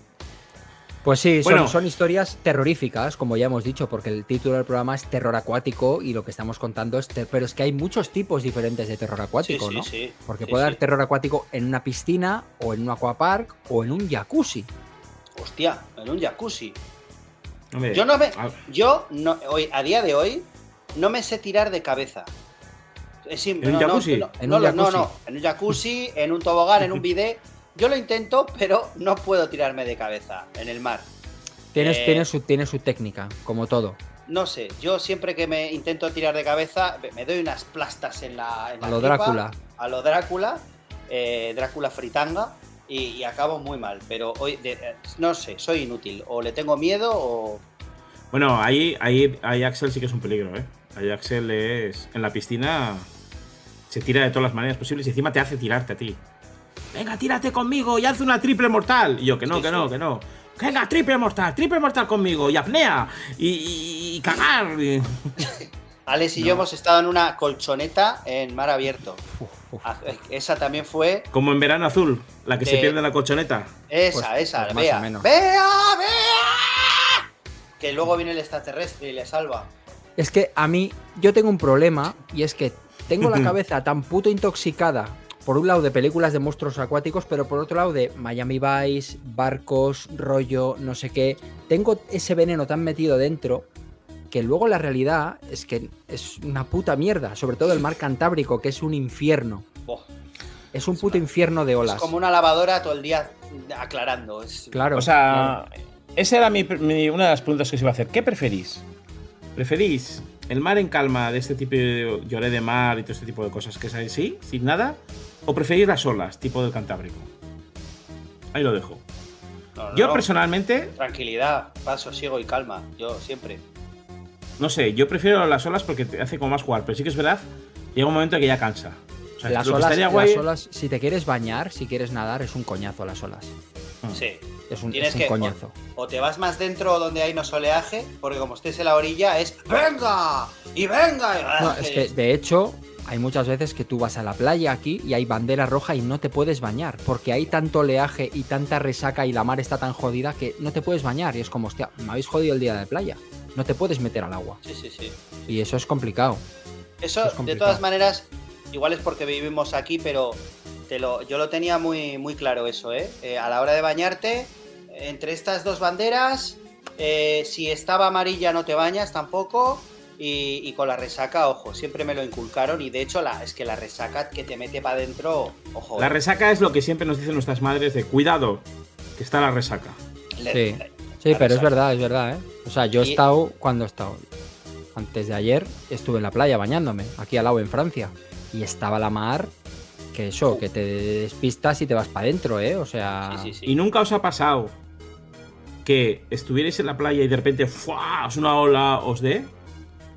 Pues sí, son, Bueno. son historias terroríficas, como ya hemos dicho, porque el título del programa es terror acuático y lo que estamos contando es... ter- Pero es que hay muchos tipos diferentes de terror acuático, sí, ¿no? sí. Porque Sí, puede sí. haber terror acuático en una piscina, o en un aquapark, o en un jacuzzi. Hostia, en un jacuzzi. Hombre, Yo no me. a- Yo, no, hoy, a día de hoy, no me sé tirar de cabeza. Es simple. ¿En un no, no, jacuzzi? no, ¿En no, un lo- no, jacuzzi? no, en un jacuzzi, en un tobogán, en un bidet. <laughs> Yo lo intento, pero no puedo tirarme de cabeza en el mar. Tienes, Eh. tiene, su, tiene su técnica, como todo. No sé, yo siempre que me intento tirar de cabeza, me- doy unas plastas en la. en A la lo tripa, Drácula. A lo Drácula, eh, Drácula fritanga, y, y acabo muy mal. Pero hoy, de- eh, no sé, soy inútil. O le tengo miedo o. Bueno, ahí, ahí, ahí Axel sí que es un peligro, ¿eh? Ahí Axel es. En la piscina se tira de todas las maneras posibles y encima te hace tirarte a ti. Venga, tírate conmigo y haz una triple mortal. Y yo, que no, que no, que no. Venga, triple mortal, triple mortal conmigo y apnea y, y- y cagar. <laughs> Alex y No. yo hemos estado en una colchoneta en mar abierto. Uf, uf. Haz- Esa también fue. Como en verano azul, la que se De- pierde en la colchoneta. Esa, Pues- esa, pues más vea. o menos. ¡Vea! ¡Vea! Que luego viene el extraterrestre y le salva. Es que a mí, yo tengo un problema y es que tengo la <laughs> cabeza tan puto intoxicada, por un lado de películas de monstruos acuáticos, pero por otro lado de Miami Vice, barcos, rollo, no sé qué. Tengo ese veneno tan metido dentro que luego la realidad es que es una puta mierda, sobre todo el mar Cantábrico, que es un infierno. Es un puto infierno de es olas. como una lavadora todo el día aclarando. Es... Claro. O sea, esa era mi, mi- una de las preguntas que se iba a hacer. ¿Qué preferís? ¿Preferís el mar en calma de este tipo de lloré de mar y todo este tipo de cosas que es así, sin nada? ¿O preferís las olas, tipo del Cantábrico? Ahí lo dejo. No, no, Yo personalmente, Tranquilidad, paso, sigo y calma. Yo siempre. no sé, yo prefiero las olas porque te hace como más jugar, pero sí que es verdad, llega un momento que ya cansa. O sea, las olas, estaría las guay- olas, si te quieres bañar, si quieres nadar, es un coñazo las olas. Ah. Sí. Es un, Tienes es un que- coñazo. O te vas más dentro donde hay no oleaje, porque como estés en la orilla es ¡Venga! ¡Y venga! y- No, es que <laughs> de hecho hay muchas veces que tú vas a la playa aquí y hay bandera roja y no te puedes bañar porque hay tanto oleaje y tanta resaca y la mar está tan jodida que no te puedes bañar y es como, hostia, me habéis jodido el día de playa. No te puedes meter al agua Sí, sí, sí. y eso es complicado. Eso, Es de todas maneras, igual es porque vivimos aquí, pero te lo, yo lo tenía muy, muy claro eso, ¿eh? Eh, A la hora de bañarte, entre estas dos banderas, eh, si estaba amarilla no te bañas tampoco. Y, y con la resaca, ojo, siempre me lo inculcaron. Y de hecho, la, es que la resaca que te mete para adentro, ojo. La eh, resaca es lo que siempre nos dicen nuestras madres de cuidado, que está la resaca. le- Sí. le- Sí, la pero es verdad, es verdad, ¿eh? O sea, yo he Y- estado, cuando he estado? Antes de ayer estuve en la playa bañándome, aquí al lado en Francia. Y estaba la mar, que eso, que te despistas y te vas para adentro, ¿eh? O sea... Sí, sí, sí. ¿Y nunca os ha pasado que estuvierais en la playa y de repente ¡fua! os una ola os dé?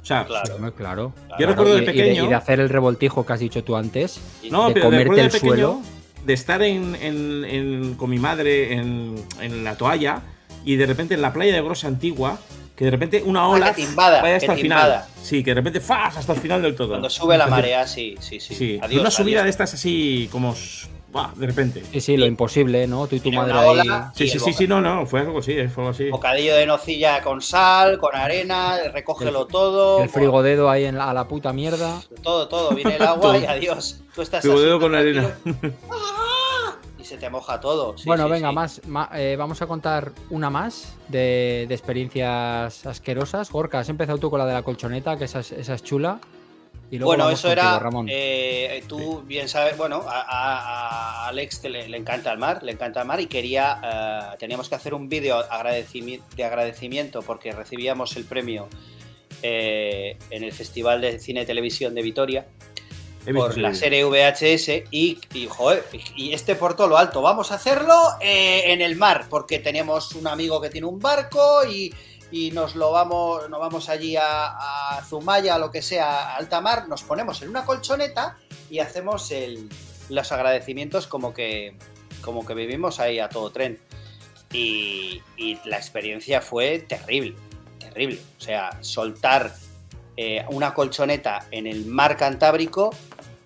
O sea, Claro. Hombre, claro. Yo recuerdo de y pequeño- y de hacer el revoltijo que has dicho tú antes. No, de pero comerte recuerdo de el pequeño suelo. de estar en, en- en- con mi madre en, en la toalla y de repente en la playa de Grosa Antigua, que de repente una ola Ah, que te invada, vaya hasta el te final. Sí, que de repente ¡fas! hasta el final del todo. Cuando sube la marea, sí, sí, sí. Sí, Adiós, una subida adiós. de estas así como de repente. Sí, sí, lo imposible, ¿no? Tú y tu madre ahí. ola. Sí, sí, sí, sí, no, no, fue algo así, fue algo así. Bocadillo de nocilla con sal, con arena, recógelo todo. El frigodedo ahí en la- a la puta mierda. Todo, todo. Viene el agua <laughs> y adiós. Tú estás Frigodedo así, con arena. <laughs> Y se te moja todo. Sí, bueno, sí, venga, sí. más. eh, vamos a contar una más de, de experiencias asquerosas. Gorka, has empezado tú con la de la colchoneta, que esa es, esa es chula. Y luego Bueno, eso contigo, era. Ramón. eh, tú bien sabes, bueno, a, Alex le, le encanta el mar, le encanta el mar y quería. eh, teníamos que hacer un vídeo agradecimi- de agradecimiento porque recibíamos el premio eh, en el Festival de Cine y Televisión de Vitoria. Por la serie VHS y, y, joder, y- y este por todo lo alto. Vamos a hacerlo eh, en el mar, porque tenemos un amigo que tiene un barco y, y nos lo vamos, nos vamos allí a, Zumaya, a lo que sea, a alta mar, nos ponemos en una colchoneta y hacemos los agradecimientos como que, como que vivimos ahí a todo tren. Y, y la experiencia fue terrible, terrible. O sea, soltar eh, una colchoneta en el mar Cantábrico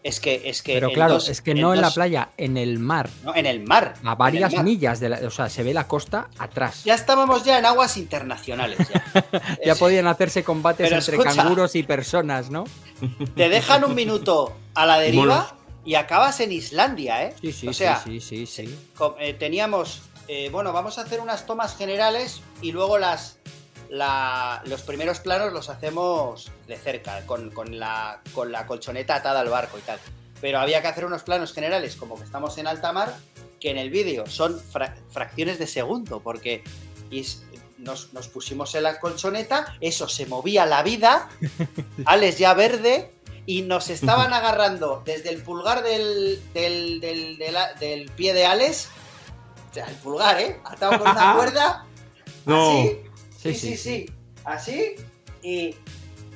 Es que, es que. Pero claro, dos- es que no en la playa, en el mar. No, en el mar. A varias mar. millas de la. O sea, se ve la costa atrás. Ya estábamos ya en aguas internacionales. Ya, <laughs> Ya Es- podían hacerse combates Pero entre escucha. canguros y personas, ¿no? <laughs> Te dejan un minuto a la Monos. deriva y acabas en Islandia, ¿eh? Sí, sí, o sea, sí, sí, sí, sí. eh, teníamos. eh, bueno, vamos a hacer unas tomas generales y luego las. La- los primeros planos los hacemos de cerca, con, con la, con la colchoneta atada al barco y tal. Pero había que hacer unos planos generales, como que estamos en alta mar, que en el vídeo son fra- fracciones de segundo, porque nos, nos pusimos en la colchoneta, eso se movía la vida, <laughs> Alex ya verde, y nos estaban agarrando desde el pulgar del, del, del, del- del pie de Alex, o sea, el pulgar, ¿eh? Atado con una <laughs> cuerda, No. así, Sí, sí, sí, sí, sí, así, y,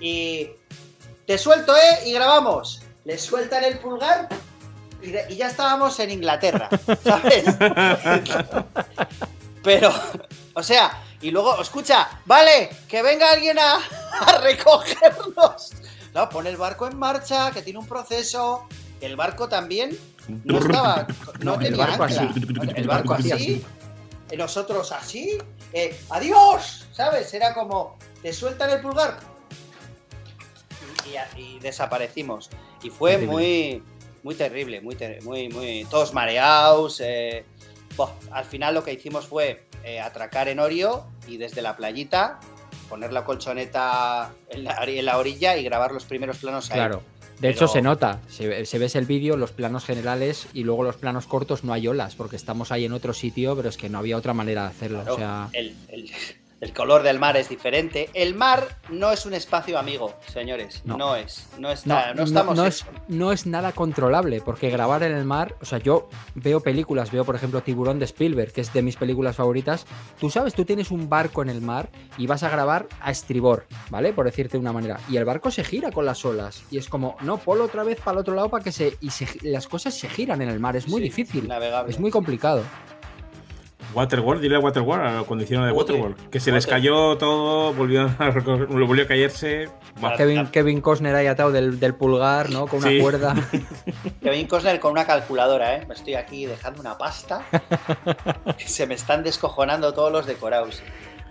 y te suelto, ¿eh? Y grabamos. Le sueltan el pulgar y, de- y ya estábamos en Inglaterra, <laughs> ¿sabes? Pero, o sea, y luego, escucha, vale, que venga alguien a, a recogernos. No, pone el barco en marcha, que tiene un proceso. El barco también no estaba, no, No, el tenía barco ancla. así. El barco así, nosotros así, eh, adiós, ¿sabes? Era como, te sueltan el pulgar y, desaparecimos. Y fue Terrible. muy, muy terrible, muy, ter- muy, muy, todos mareados. eh, al final lo que hicimos fue eh, atracar en Orio y desde la playita poner la colchoneta en la, en la orilla y grabar los primeros planos ahí. Claro. De Pero- hecho, se nota. Se, se ves el vídeo, los planos generales y luego los planos cortos no hay olas, porque estamos ahí en otro sitio, pero es que no había otra manera de hacerlo. Claro, O sea, el, el- el color del mar es diferente. El mar no es un espacio amigo, señores. No, No. es. No, está, no, estamos. es, no es nada controlable, porque grabar en el mar, o sea, yo veo películas, veo por ejemplo Tiburón de Spielberg, que es de mis películas favoritas. Tú sabes, tú tienes un barco en el mar y vas a grabar a estribor, ¿vale? Por decirte de una manera. Y el barco se gira con las olas. Y es como, no, ponlo otra vez para el otro lado para que se. Y se- las cosas se giran en el mar. Es muy Sí, difícil. navegable. Es muy complicado. Waterworld, dile a Waterworld, a la condición de Water- Waterworld. Que se les cayó todo, volvió a, <laughs> reco- volvió a caerse. Kevin, Kevin Costner ahí atado del, del pulgar, ¿no? Con una Sí. cuerda. <laughs> Kevin Costner con una calculadora, ¿eh? Me estoy aquí dejando una pasta. <laughs> se me están descojonando todos los decorados.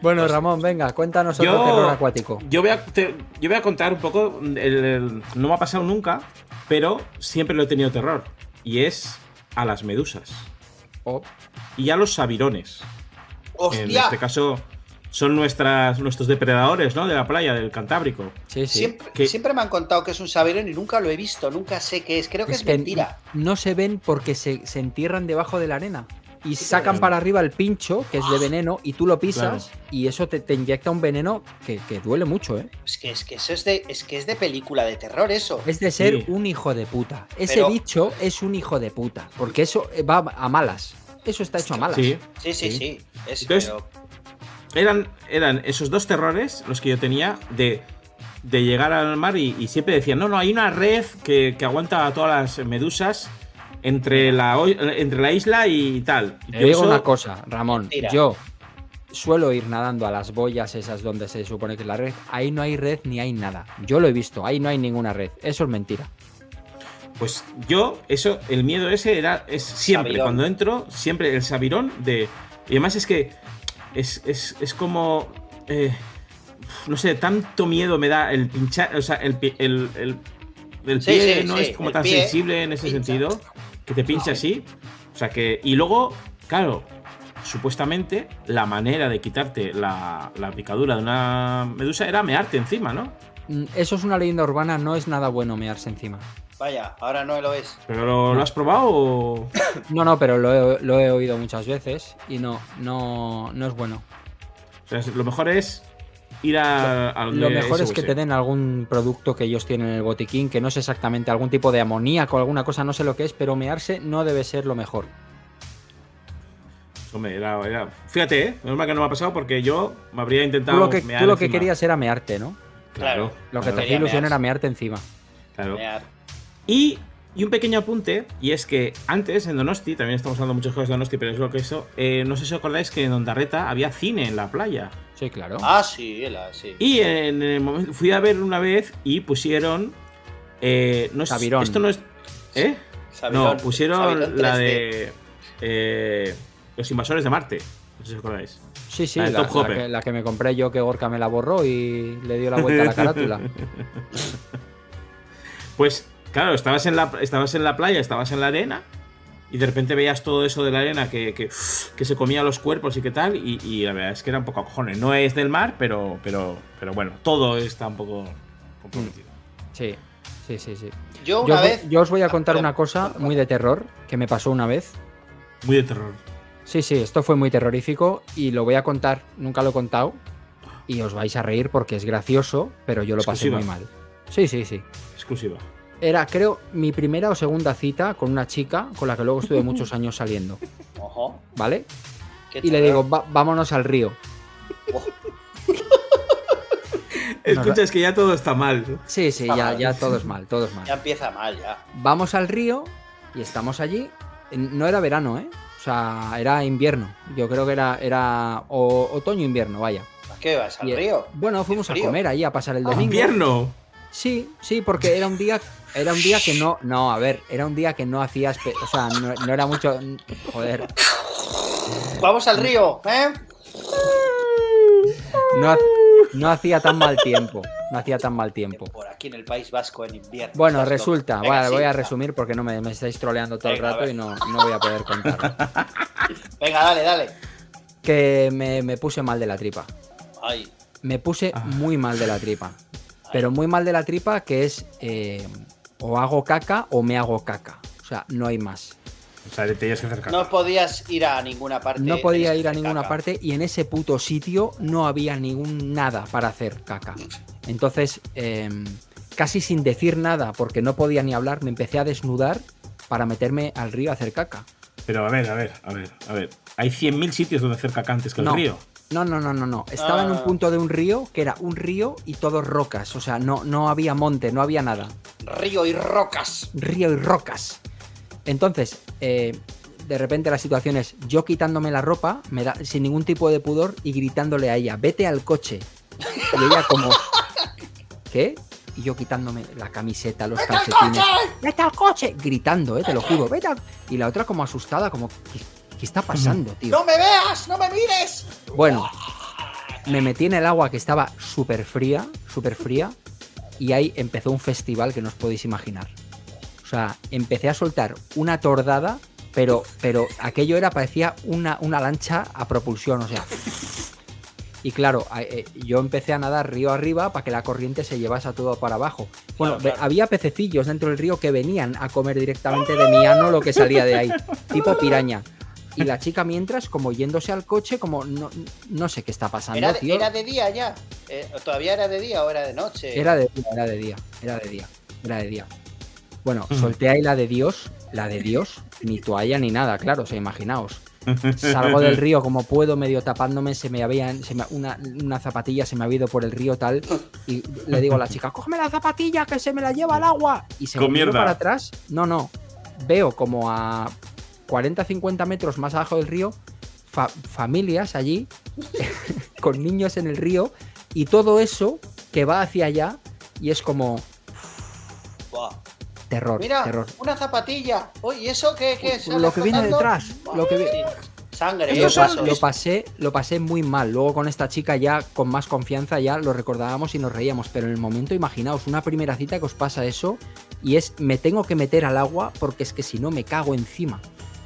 Bueno, Pues- Ramón, venga, cuéntanos otro Yo- terror acuático. Yo voy, a, te- yo voy a contar un poco. el- el- no me ha pasado nunca, pero siempre lo he tenido terror. Y es a las medusas. Oh, Y a los sabirones. En ¡Hostia! este caso, son nuestras, nuestros depredadores, ¿no? De la playa, del Cantábrico. sí, sí. Siempre, Que- siempre me han contado que es un sabirón y nunca lo he visto, nunca sé qué es. Creo que es, mentira. No se ven porque se, se entierran debajo de la arena. Y sacan para arriba el pincho, que es de veneno, y tú lo pisas, y eso te, te inyecta un veneno que, que duele mucho, ¿eh? Es que, es que eso es de, es que es de película de terror, eso. Es de ser Sí. un hijo de puta. Ese Pero- bicho es un hijo de puta. Porque eso va a malas. Eso está hecho a malas. Sí. Sí, sí, Sí. sí. Es, Entonces- pero- Eran, eran esos dos terrores los que yo tenía de, de llegar al mar y, y siempre decían, no, no, hay una red que, que aguanta a todas las medusas entre la, entre la isla y tal. Te Yo digo eso- una cosa, Ramón. Mentira. Yo suelo ir nadando a las boyas esas donde se supone que es la red. Ahí no hay red ni hay nada. Yo lo he visto. Ahí no hay ninguna red. Eso es mentira. Pues yo, eso, el miedo ese era, es siempre, Sabirón. cuando entro, siempre el sabirón de... Y además es que es, es, es como... eh, no sé, tanto miedo me da el pinchar, o sea, el, el, el, el pie sí, no sí, es como tan pie sensible en ese pincha. sentido, que te pincha Sí. así. O sea que... Y luego, claro, supuestamente la manera de quitarte la, la picadura de una medusa era mearte encima, ¿no? Mm, Eso es una leyenda urbana. No es nada bueno mearse encima. Vaya, ahora no lo es. ¿Pero lo, lo has probado o...? <coughs> No, no, pero lo he, lo he oído muchas veces y no, no, no es bueno. O sea, lo mejor es ir a, a donde Lo mejor es SOS. que te den algún producto que ellos tienen en el botiquín, que no es exactamente algún tipo de amoníaco o alguna cosa, no sé lo que es, pero mearse no debe ser lo mejor. Hombre, era, era- Fíjate, ¿eh? Menos mal que no me ha pasado porque yo me habría Tú intentado. lo que, mear tú lo que querías era mearte, ¿no? Claro. Lo que claro, te hacía ilusión mearse. era mearte encima. claro. Mear. Y, y un pequeño apunte, y es que antes en Donosti, también estamos hablando muchas cosas de Donosti, pero es lo que eso. eh, no sé si os acordáis que en Ondarreta había cine en la playa. Sí, claro. Ah, sí, la, sí. Y en el momento, fui a ver una vez y pusieron. eh, no es, Sabirón. Esto no es. ¿Eh? Sabidón, no, pusieron la 3D. de. eh, los invasores de Marte. No sé si os acordáis. Sí, sí, La de la, Top la que, la que me compré yo, que Gorka me la borró y le dio la vuelta a la <laughs> carátula. Pues, claro, estabas en la, estabas en la playa, estabas en la arena. Y de repente veías todo eso de la arena que, que, que se comía los cuerpos y qué tal. Y, y la verdad es que era un poco a cojones. No es del mar, pero, pero, pero bueno, todo está un poco comprometido. Sí, sí, sí, sí. Yo una os, vez. voy- yo os voy a contar Ah, una cosa muy de terror que me pasó una vez. Muy de terror. Sí, sí, esto fue muy terrorífico y lo voy a contar, nunca lo he contado. Y os vais a reír porque es gracioso, pero yo lo pasé muy mal. Sí, sí, sí. Exclusiva. Era, creo, mi primera o segunda cita con una chica con la que luego estuve muchos <laughs> años saliendo, Ojo, ¿vale? Y le digo, "Va- vámonos al río. <laughs> Escucha, es que ya todo está mal. Sí, sí, ya, ya todo es mal, todo es mal. Ya empieza mal, ya. Vamos al río y estamos allí. No era verano, ¿eh? O sea, era invierno. Yo creo que era, era o- otoño-invierno, vaya. ¿A qué vas? ¿Al Y- río? Bueno, fuimos a comer ahí a pasar el domingo. invierno. Sí, sí, porque era un día, era un día que no, no, a ver, era un día que no hacías, o sea, no, no era mucho, joder, Vamos al río, ¿eh? no, no hacía tan mal tiempo, no hacía tan mal tiempo. Por aquí en el País Vasco en invierno. Bueno, resulta, Venga, vale, sí, voy a resumir porque no me, me estáis troleando todo el Venga, rato y no, no voy a poder contarlo. <laughs> Venga, dale, dale. Que me, me puse mal de la tripa. Ay, Me puse Ah. muy mal de la tripa. Pero muy mal de la tripa que es eh, o hago caca o me hago caca. O sea, no hay más. O sea, te tenías que acercar. no podías ir a ninguna parte. No podía ir a hacer ninguna caca. parte y en ese puto sitio no había ningún nada para hacer caca. Entonces, em, casi sin decir nada, porque no podía ni hablar, me empecé a desnudar para meterme al río a hacer caca. Pero a ver, a ver, a ver, a ver. Hay 100.000 sitios donde hacer caca antes que el No. río. No, no, no, no, no. Estaba en un Ah. punto de un río que era un río y todo rocas. O sea, no, no había monte, no había nada. Río y rocas. río y rocas. Entonces, eh, de repente la situación es yo quitándome la ropa, me da, sin ningún tipo de pudor, y gritándole a ella, vete al coche. Y ella como, <laughs> ¿qué? Y yo quitándome la camiseta, los ¡Vete al calcetines. coche! ¡Vete al coche! Gritando, eh, te lo juro, vete al... Y la otra como asustada, como, ¿qué, qué está pasando, tío? ¡No me veas! ¡No me mires! Bueno, me metí en el agua que estaba súper fría, súper fría, y ahí empezó un festival que no os podéis imaginar. O sea, empecé a soltar una tordada, pero, pero aquello era, parecía una, una lancha a propulsión, o sea. Y claro, eh, yo empecé a nadar río arriba para que la corriente se llevase todo para abajo. Bueno, Claro, claro. ve- había pececillos dentro del río que venían a comer directamente de mi ano lo que salía de ahí, tipo piraña. Y la chica mientras, como yéndose al coche, como no, no sé qué está pasando, ¿Era de, tío. era de día ya? Eh, ¿Todavía era de día o era de noche? Era de día, era de día, era de día, era de día. Bueno, Ujú. solté ahí la de Dios, la de Dios, ni toalla ni nada, claro, o sea, imaginaos. Salgo del río como puedo, medio tapándome, se me habían, se me- una, una zapatilla se me ha ido por el río tal, y le digo a la chica, cógeme la zapatilla que se me la lleva al agua. Y se mierda. para atrás, no, no, veo como a 40-50 metros más abajo del río, fa- familias allí, <laughs> con niños en el río, y todo eso que va hacia allá, y es como terror, Mira, terror. una zapatilla. Oye, ¿y eso qué, qué sale Lo que viene detrás, lo que vi- Sí. Sangre, Lo, ¿eh? lo pasé, lo pasé muy mal. Luego con esta chica ya con más confianza ya lo recordábamos y nos reíamos. Pero en el momento, imaginaos, una primera cita que os pasa eso y es me tengo que meter al agua porque es que si no me cago encima.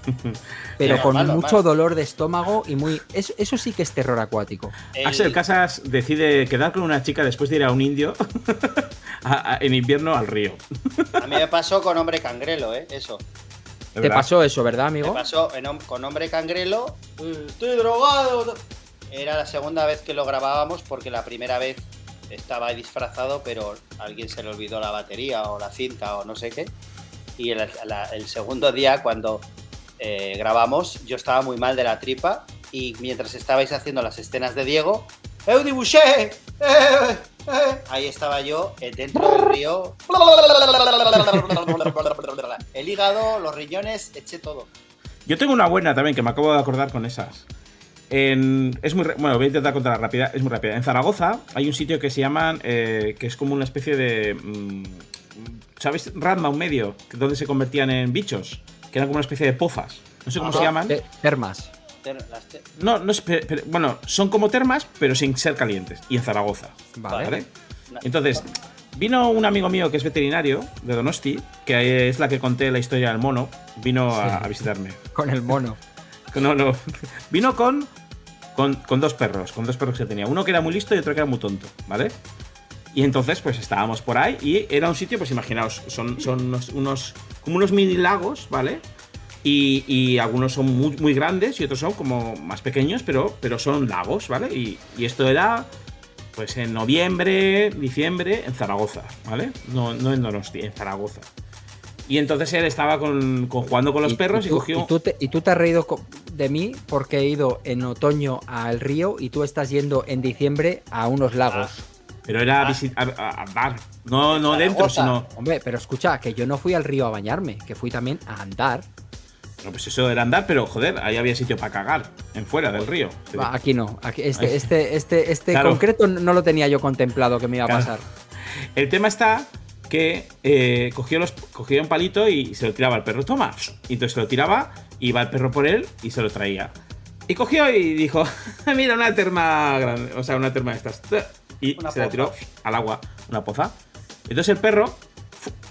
<laughs> Pero con mucho dolor de estómago y muy. Eso, eso sí que es terror acuático. El- Axel Casas decide quedar con una chica después de ir a un indio <laughs> a- a- en invierno al río. A mí me pasó con hombre cangrelo, ¿eh? Eso. ¿De ¿Te verdad? pasó eso, verdad, Me amigo? pasó en hom- con hombre cangrelo. eh, Estoy drogado. Era la segunda vez que lo grabábamos porque la primera vez estaba disfrazado, pero alguien se le olvidó la batería o la cinta o no sé qué. Y el, la- el segundo día, cuando eh, grabamos, yo estaba muy mal de la tripa y mientras estabais haciendo las escenas de Diego, ¡Eu dibuché! ¡Eh, eh! Ahí estaba yo eh, dentro del río. El hígado, los riñones, eché todo. Yo tengo una buena también que me acabo de acordar con esas. Es muy, bueno, voy a intentar contarla rápida. Es muy rápida. En Zaragoza hay un sitio que se llaman, eh, que es como una especie de mm, ¿sabes? Radma, medio, donde se convertían en bichos, que eran como una especie de pozas. No sé cómo Ajá. se llaman. Te- Termas. Ter- las te- No, no es, pero- bueno, son como termas, pero sin ser calientes. Y en Zaragoza. Vale. ¿Vale? Entonces, vino un amigo mío que es veterinario de Donosti, que es la que conté la historia del mono, vino a visitarme. <laughs> Con el mono. <laughs> No, no. Vino con, con, con dos perros, con dos perros que tenía. Uno que era muy listo y otro que era muy tonto, ¿vale? Y entonces, pues estábamos por ahí y era un sitio, pues imaginaos, son, son unos, unos- como unos mini lagos, ¿vale? Y, y algunos son muy, muy grandes y otros son como más pequeños, pero, pero son lagos, ¿vale? Y, y esto era, pues en noviembre, diciembre, en Zaragoza, ¿vale? No, no en Donosti, en Zaragoza. Y entonces él estaba con, con- jugando con los perros y, tú, cogió... y tú te, y tú te has reído de mí porque he ido en otoño al río y tú estás yendo en diciembre a unos lagos. Pero era Ah. a, a-. No, no dentro, sino. Hombre, pero escucha, que yo no fui al río a bañarme, que fui también a andar. No, pues eso era andar, pero joder, ahí había sitio para cagar, en fuera del río. Va, Aquí no, aquí, este, este, este, este Claro. concreto no lo tenía yo contemplado que me iba a Claro. pasar. El tema está que eh, cogió, los, cogió un palito y se lo tiraba al perro. Toma. Y entonces se lo tiraba, iba el perro por él y se lo traía. Y cogió y dijo: <laughs> Mira, una terma grande, o sea, una terma de estas. Y Una se la tiró al agua, una poza. Entonces el perro,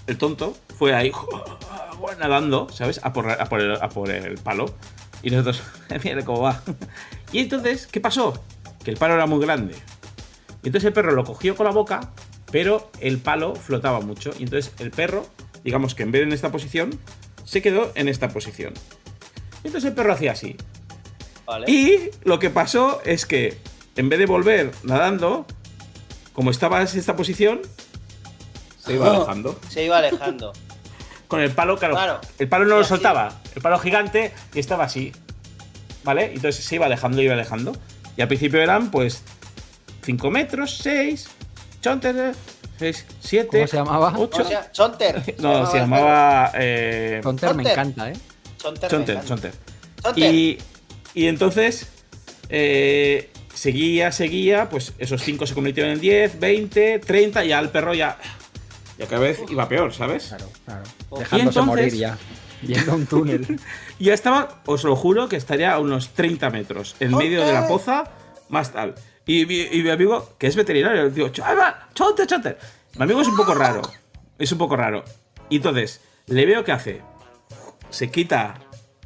el tonto, fue ahí <laughs> nadando, ¿sabes? A por, a por el, a por el palo. Y nosotros, <laughs> mira cómo va. Y entonces, ¿qué pasó? Que el palo era muy grande. Y entonces el perro lo cogió con la boca, pero el palo flotaba mucho. Y entonces el perro, digamos que en vez de en esta posición, se quedó en esta posición. Y entonces el perro hacía así. Vale. Y lo que pasó es que, en vez de volver nadando, como estaba en esta posición, se iba alejando. Se iba alejando. <laughs> Con el palo, claro. Claro. El palo no Sí, lo así. soltaba. El palo gigante y estaba así. ¿Vale? Entonces se iba alejando, iba alejando. Y al principio eran, pues, 5 metros, 6, chonter, 6, 7, ¿Cómo se llamaba? 8. ¿Cómo <laughs> se llama? Chonter. No, se llamaba. Eh, Conter me encanta, ¿eh? Chonter. chonter, chonter. Chonter. Y, y entonces eh, seguía, seguía, pues esos 5 se convirtieron en 10, 20, 30, ya el perro ya, ya cada vez iba peor, ¿sabes? Claro, claro. Y Dejándose entonces- morir ya. Viendo un <laughs> túnel. <laughs> Y ya estaba, os lo juro, que estaría a unos 30 metros, en medio de la poza, más tal. Y, mi- y mi amigo, que es veterinario, le digo, "Chaval, chonter, chonter. Mi amigo es un poco raro, es un poco raro. Y entonces, le veo que hace, se quita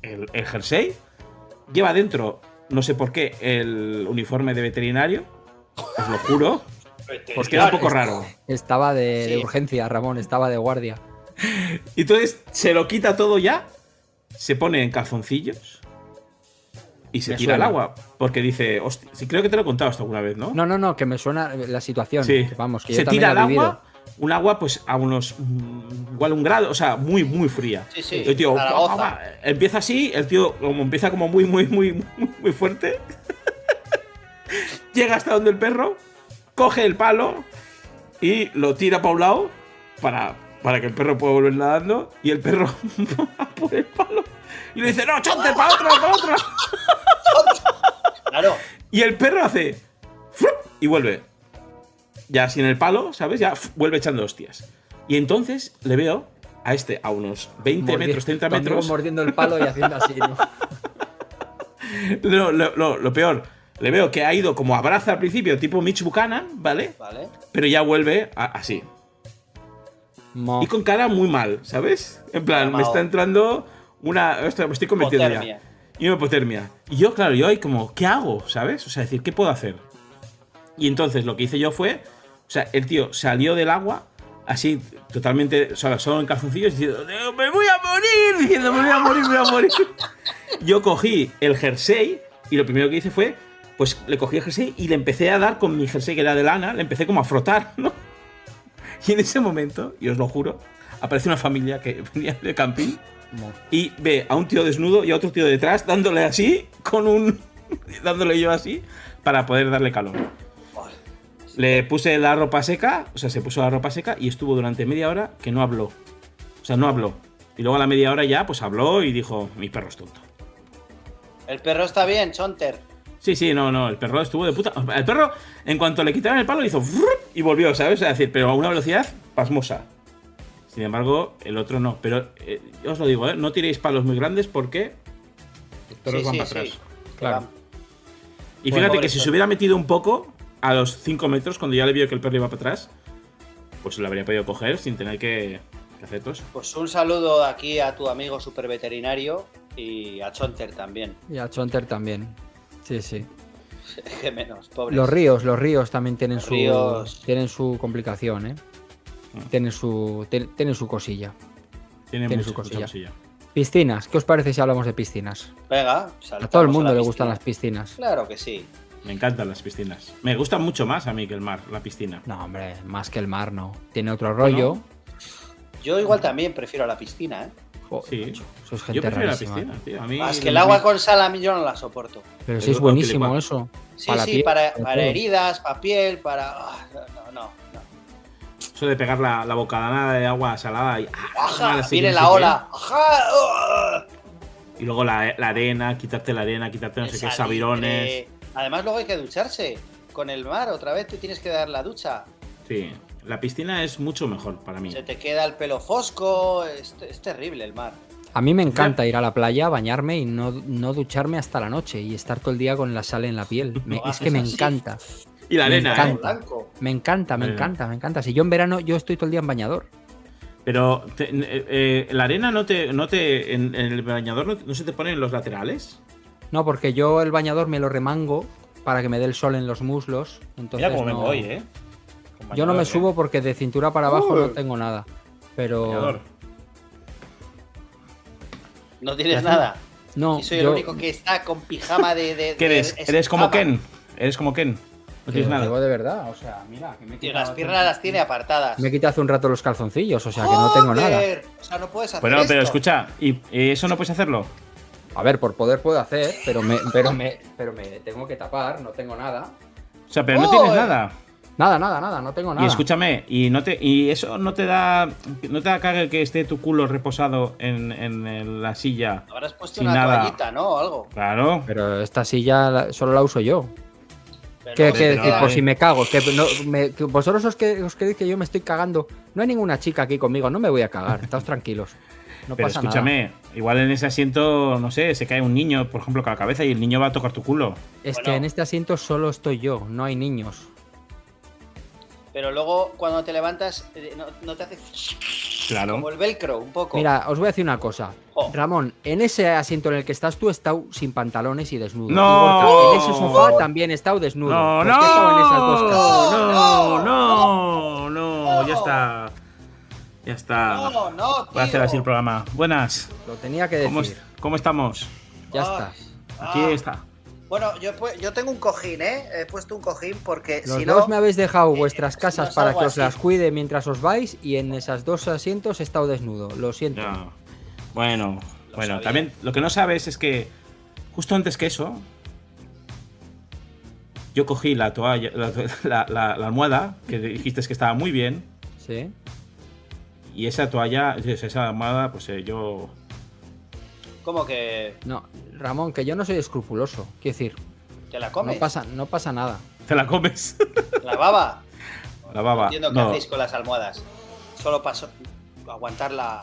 el, el jersey, lleva dentro, no sé por qué, el uniforme de veterinario, os lo juro, porque era un poco raro. Estaba de, urgencia, Ramón, estaba de guardia. Y entonces se lo quita todo ya, se pone en calzoncillos y se Me tira al agua. Porque dice, hostia, sí, creo que te lo he contado esto alguna vez, ¿no? No, no, no, que me suena la situación. Sí. que Vamos, que se yo tira al agua, un agua pues a unos, mm, igual un grado, o sea, muy, muy fría. Sí, sí, el tío, empieza así, el tío como empieza como muy, muy, muy, muy, fuerte. <laughs> Llega hasta donde el perro, coge el palo y lo tira para un lado para, para que el perro pueda volver nadando. Y el perro <laughs> va por el palo y le dice, no, chonte, para otro, para otro. <laughs> Claro. Y el perro hace. Y vuelve. Ya sin el palo, ¿sabes? Ya vuelve echando hostias. Y entonces le veo a este a unos 20 Mordi- metros, 30 tu amigo metros. mordiendo el palo y haciendo así, ¿no? <laughs> Lo, lo- lo- lo peor, le veo que ha ido como abraza al principio, tipo Mitch Buchanan, ¿vale? Vale. Pero ya vuelve a- así. Mo. Y con cara muy mal, ¿sabes? En plan, me está entrando una. Ostras, me estoy convirtiendo Hipotermia. ya. Y una hipotermia. Y yo, claro, yo ahí como, ¿qué hago? ¿Sabes? O sea, decir, ¿qué puedo hacer? Y entonces lo que hice yo fue. O sea, el tío salió del agua, así, totalmente, o sea, solo en calzoncillos, diciendo, ¡Me voy a morir! Diciendo, ¡Me voy a morir, me voy a morir! <laughs> Yo cogí el jersey y lo primero que hice fue. Pues le cogí el jersey y le empecé a dar con mi jersey que era de lana, le empecé como a frotar, <laughs> ¿no? Y en ese momento, y os lo juro, aparece una familia que <laughs> venía de camping y ve a un tío desnudo y a otro tío detrás dándole así, con un. dándole yo así, para poder darle calor. Le puse la ropa seca, o sea, se puso la ropa seca y estuvo durante media hora que no habló. O sea, no habló. Y luego a la media hora ya, pues habló y dijo: Mi perro es tonto. El perro está bien, Chonter. Sí, sí, no, no, el perro estuvo de puta. El perro, en cuanto le quitaron el palo, hizo. Y volvió, ¿sabes? Es decir, pero a una velocidad pasmosa. Sin embargo, el otro no. Pero eh, yo os lo digo, ¿eh? no tiréis palos muy grandes porque los Sí, van sí, para sí. atrás. Claro. Y Bueno, fíjate que si se hubiera metido un poco a los 5 metros, cuando ya le vio que el perro iba para atrás, pues lo habría podido coger sin tener que, que hacer todo eso. Pues un saludo aquí a tu amigo super veterinario y a Chonter también. Y a Chonter también. Sí, sí. <laughs> Que menos, pobre. Los ríos, los ríos también tienen Los su ríos. tienen su complicación, ¿eh? Mm. Tienen su tien- tienen su cosilla. Tiene, Tiene mucha- su cosilla. Piscinas, ¿qué os parece si hablamos de piscinas? Venga, A todo el mundo le gustan las piscinas. Claro que sí. Me encantan las piscinas. Me gusta mucho más a mí que el mar, la piscina. No, hombre, más que el mar, no. Tiene otro rollo. Yo igual también prefiero la piscina, ¿eh? Joder, Sí. macho, sois Yo gente prefiero la piscina, tío. A mí Más que el agua con sal a mí yo no la soporto. Pero si Pero es buenísimo eso. Sí, Para sí, piel, para, para para todo. heridas, para piel, para... ah, No, no, no. Eso de pegar la, la bocadanada de agua salada y, ah, Ajá, así, viene no la qué. ola. Ajá. ah. Y luego la, la arena, quitarte la arena, quitarte no sé qué, sabirones. Además luego hay que ducharse. Con el mar otra vez te tienes que dar la ducha. Sí, la piscina es mucho mejor para mí. Se te queda el pelo fosco. Es, es terrible el mar. A mí me encanta ir a la playa, bañarme y no, no ducharme hasta la noche y estar todo el día con la sal en la piel. Me- <laughs> es que me así. encanta. Y la Me arena, ¿eh? encanta. Blanco. Me encanta, me encanta, me encanta. Si yo en verano yo estoy todo el día en bañador. Pero te- eh, eh, la arena no te, no te en, en el bañador no, no se te pone en los laterales. No, porque yo el bañador me lo remango para que me dé el sol en los muslos. Entonces Mira cómo no- me voy, ¿eh? Yo no me bañador, subo porque de cintura para abajo no tengo nada. Pero Bañador. No tienes nada. no, Y soy yo el único que está con pijama de. de ¿Qué de eres? ¿Eres como. Ken? ¿Eres como Ken? No tienes os digo nada. de verdad, o sea, mira, que me he Tío, quitado las hace- piernas las tiene apartadas. Me he quitado hace un rato los calzoncillos, o sea que no tengo nada. O sea, no puedes hacer Bueno, pero esto. escucha, ¿y y eso no puedes hacerlo? A ver, por poder puedo hacer, pero me, pero me, pero me tengo que tapar, no tengo nada. O sea, pero no ¡Oh! tienes nada. Nada, nada, nada, no tengo nada. Y escúchame, y no te y eso no te da no te da cague que esté tu culo reposado en, en- en la silla. Habrás puesto sin una nada. toallita, ¿no? O algo. Claro. Pero esta silla la- solo la uso yo. Pero ¿Qué, no, qué pero- decir? Por ver. si me cago. Que no- me- que vosotros os, que, os creéis que yo me estoy cagando. No hay ninguna chica aquí conmigo, no me voy a cagar. <laughs> Estáos tranquilos. No pero pasa escúchame, igual en ese asiento, no sé, se cae un niño, por ejemplo, con la cabeza y el niño va a tocar tu culo. Es Bueno. que en este asiento solo estoy yo, no hay niños. Pero luego cuando te levantas, eh, no, no te hace. Claro. Como el velcro, un poco. Mira, os voy a decir una cosa. Oh. Ramón, en ese asiento en el que estás tú, he estado sin pantalones y desnudo. No. Y en ese sofá también he estado desnudo. No, Pues no, que he estado en esas dos casas. no, no, no, ya está. Ya está. No, no, tío. Voy a hacer así el programa. Buenas. Lo tenía que ¿Cómo, decir. es- cómo estamos? Ya Ay, está. Aquí ah. está. Bueno, yo, tengo un cojín, ¿eh? He puesto un cojín porque Los si dos no. me habéis dejado eh, vuestras casas para que os las cuide mientras os vais y en esas dos asientos he estado desnudo. Lo siento. Bueno, Lo bueno, sabía. también lo que no sabes es que justo antes que eso, yo cogí la toalla, la, la- la- la almohada, que dijiste que estaba muy bien, Sí. Y esa toalla, esa almohada, pues eh, yo. Como que No, Ramón, que yo no soy escrupuloso. Quiero decir, te la no comes. pasa, no pasa nada. ¿Te la comes? La baba. la baba. Entiendo qué No, hacéis con las almohadas. Solo paso. Aguantar la.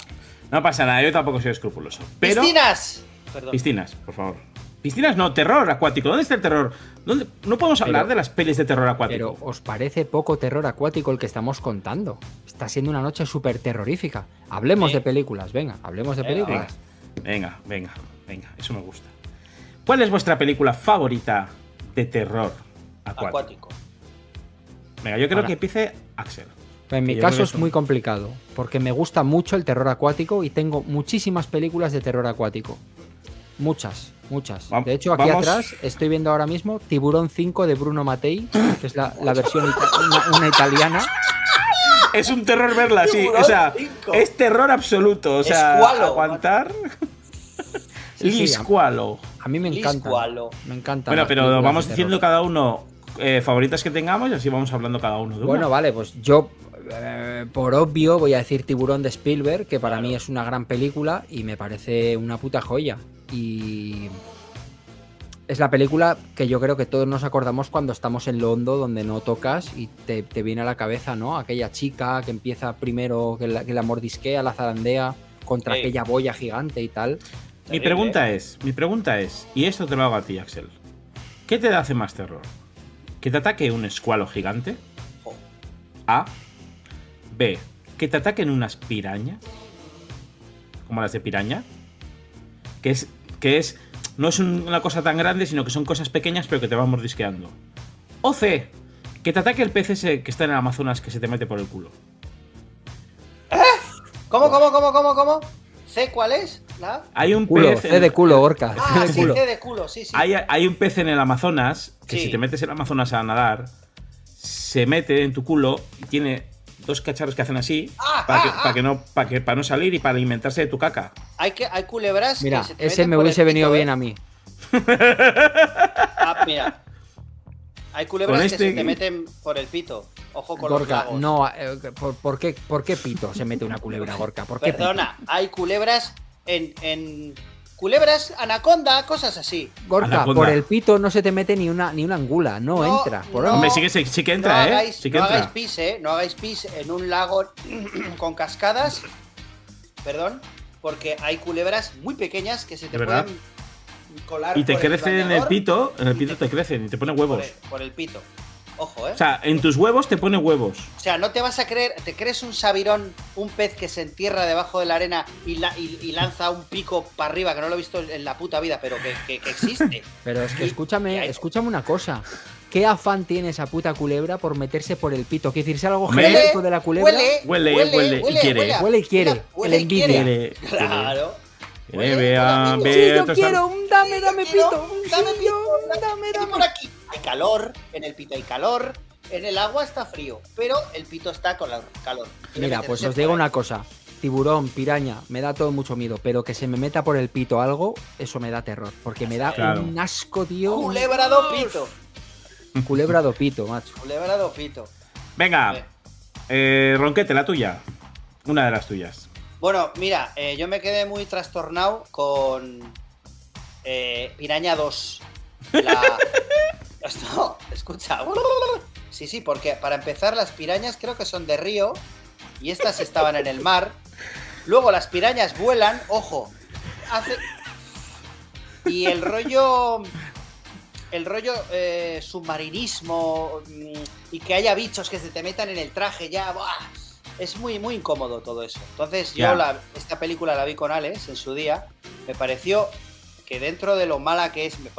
no pasa nada, yo tampoco soy escrupuloso. Pero. ¡Piscinas! Perdón. Piscinas, por favor. Piscinas no, terror acuático. ¿Dónde está el terror? ¿Dónde? No podemos hablar Pero- de las pelis de terror Pero acuático. ¿os parece poco terror acuático el que estamos contando? Está siendo una noche súper terrorífica. Hablemos de películas, venga, hablemos de películas. Venga, venga, venga, eso me gusta. ¿Cuál es vuestra película favorita de terror acuático? Acuático. Venga, yo creo Ahora. que empiece Axel. En mi caso es muy complicado, porque me gusta mucho el terror acuático y tengo muchísimas películas de terror acuático. Muchas, muchas. Va- De hecho, aquí vamos- atrás estoy viendo ahora mismo Tiburón 5 de Bruno Mattei, que es la, la versión ita- una, una italiana. Es un terror verla, sí. O sea, es terror absoluto. O sea, Escualo. aguantar. Sí, sí, Liscualo. A mí me encanta. Liscualo. Me encanta. Bueno, pero vamos diciendo cada uno eh, favoritas que tengamos y así vamos hablando cada uno de una. Bueno, vale, pues yo, eh, por obvio, voy a decir Tiburón de Spielberg, que para mí es una gran película y me parece una puta joya. Y. Es la película que yo creo que todos nos acordamos cuando estamos en lo hondo, donde no tocas y te, te viene a la cabeza, ¿no? Aquella chica que empieza primero, que la, que la mordisquea, la zarandea contra Sí. aquella boya gigante y tal. Mi pregunta ¿eh? es, mi pregunta es, y esto te lo hago a ti, Axel. ¿Qué te hace más terror? ¿Que te ataque un escualo gigante? Jo. A. B. Que te ataquen unas pirañas. Como las de piraña. Que es. Que es. No es un- una cosa tan grande, sino que son cosas pequeñas, pero que te van mordisqueando. O C. Que te ataque el pez ese que está en el Amazonas que se te mete por el culo. ¿Cómo, cómo, cómo, cómo, cómo? ¿C cuál es? ¿La? Hay un Culo, pez. C en- de culo, Orca. Ah, C de sí. C de culo, sí, sí. Hay, hay un pez en el Amazonas que Sí. si te metes en el Amazonas a nadar, se mete en tu culo y tiene dos cacharros que hacen así Ah, para, que, ah, ah. para que no, para, que, para no salir y para alimentarse de tu caca. Hay, que, hay culebras Mira, que se te ese me hubiese venido pito, bien ¿eh? a mí. Ah, mira. Hay culebras que este- se te meten por el pito. Ojo con los Gorka, lagos. no, eh, ¿por, por qué, ¿por qué pito se mete una culebra, Gorka? ¿Por qué Perdona, hay culebras en, en. Culebras, anaconda, cosas así. Gorka, Anaconda. por el pito no se te mete ni una, ni una angula, no, No, entra. Por no. Hombre, sí que, sí, sí que entra, no ¿eh? hagáis, Sí que no entra. hagáis pis, ¿eh? No hagáis pis en un lago <clears throat> con cascadas. Perdón. Porque hay culebras muy pequeñas que se te pueden colar. Y te crecen en el pito, en el pito te crecen y te ponen por huevos. el, por el pito. Ojo, ¿eh? O sea, en tus huevos te pone huevos. O sea, no te vas a creer, te crees un sabirón, un pez que se entierra debajo de la arena y, la- y- y lanza un pico para arriba, que no lo he visto en la puta vida, pero que, que- que existe. <laughs> Pero es que escúchame, hay- escúchame una cosa. ¿Qué afán tiene esa puta culebra por meterse por el pito? ¿Quiere decirse algo Hombre, genético de la culebra? Huele, Huele, huele y quiere. a- Huele y quiere, huele el envidia. Quiere- Claro. quiere- Huele, vea, huele, ve, Sí, yo quiero, un dame, dame pito. dame pito, dame, dame. por aquí. Hay calor, en el pito hay calor, en el agua está frío, pero el pito está con la calor. Mira, pues os digo una cosa. Tiburón, piraña, me da todo mucho miedo, pero que se me meta por el pito algo, eso me da terror, porque me da Claro. un asco, tío. Culebra do pito. Culebra do pito, macho. Culebra do pito. Venga, Eh. eh, Ronquete, la tuya. Una de las tuyas. Bueno, mira, eh, yo me quedé muy trastornado con eh, Piraña 2. La... <laughs> Esto, <laughs> escucha. Sí, sí, porque para empezar las pirañas creo que son de río y estas estaban en el mar. Luego las pirañas vuelan, ojo, hace... Y el rollo... El rollo eh, submarinismo mm, y que haya bichos que se te metan en el traje ya... ¡buah! Es muy, muy incómodo todo eso. Entonces yo la- esta película la vi con Alex en su día. Me pareció que dentro de lo mala que es, me